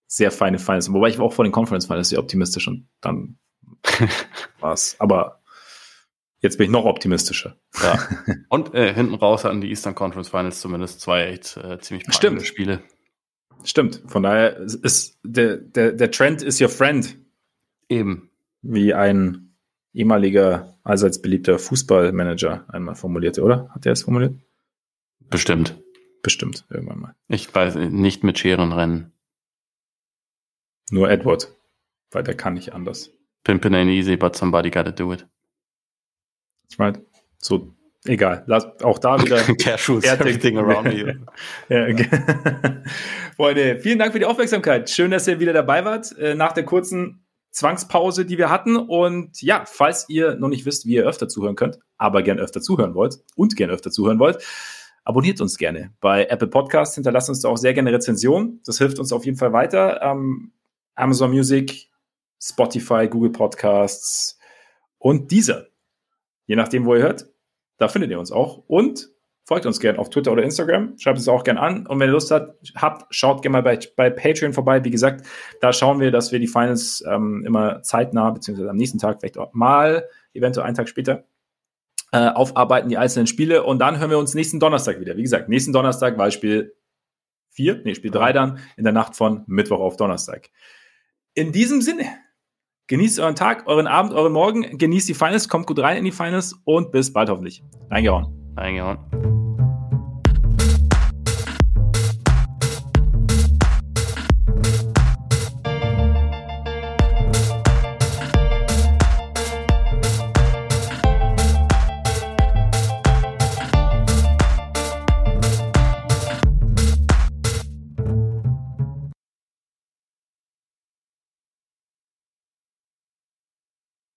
sehr feine Finals haben. Wobei ich auch vor den Conference Finals sehr optimistisch und dann war's. Aber jetzt bin ich noch optimistischer. Ja. Und äh, hinten raus hatten die Eastern Conference Finals zumindest zwei echt äh, ziemlich Stimmt. Spiele. Stimmt. Von daher ist der, der, der Trend ist your friend. Eben. Wie ein ehemaliger, allseits beliebter Fußballmanager einmal formulierte, oder? Hat er es formuliert? Bestimmt. Bestimmt, irgendwann mal. Ich weiß nicht mit Scherenrennen. Nur Edward, weil der kann nicht anders. Pimpin ain't easy, but somebody gotta do it. Ich meine, so, egal. Lass, auch da wieder. Cashews, everything around me. ja, okay. Freunde, vielen Dank für die Aufmerksamkeit. Schön, dass ihr wieder dabei wart. Äh, nach der kurzen Zwangspause, die wir hatten. Und ja, falls ihr noch nicht wisst, wie ihr öfter zuhören könnt, aber gern öfter zuhören wollt und gern öfter zuhören wollt, abonniert uns gerne bei Apple Podcasts. Hinterlasst uns da auch sehr gerne Rezensionen. Das hilft uns auf jeden Fall weiter. Ähm, Amazon Music, Spotify, Google Podcasts und dieser. Je nachdem, wo ihr hört, da findet ihr uns auch. Und Folgt uns gerne auf Twitter oder Instagram. Schreibt es auch gerne an. Und wenn ihr Lust habt, habt schaut gerne mal bei, bei Patreon vorbei. Wie gesagt, da schauen wir, dass wir die Finals ähm, immer zeitnah, beziehungsweise am nächsten Tag, vielleicht auch mal, eventuell einen Tag später, äh, aufarbeiten, die einzelnen Spiele. Und dann hören wir uns nächsten Donnerstag wieder. Wie gesagt, nächsten Donnerstag war Spiel 4, nee, Spiel 3 dann, in der Nacht von Mittwoch auf Donnerstag. In diesem Sinne, genießt euren Tag, euren Abend, euren Morgen, genießt die Finals, kommt gut rein in die Finals und bis bald hoffentlich. Reingehauen. Reingehauen.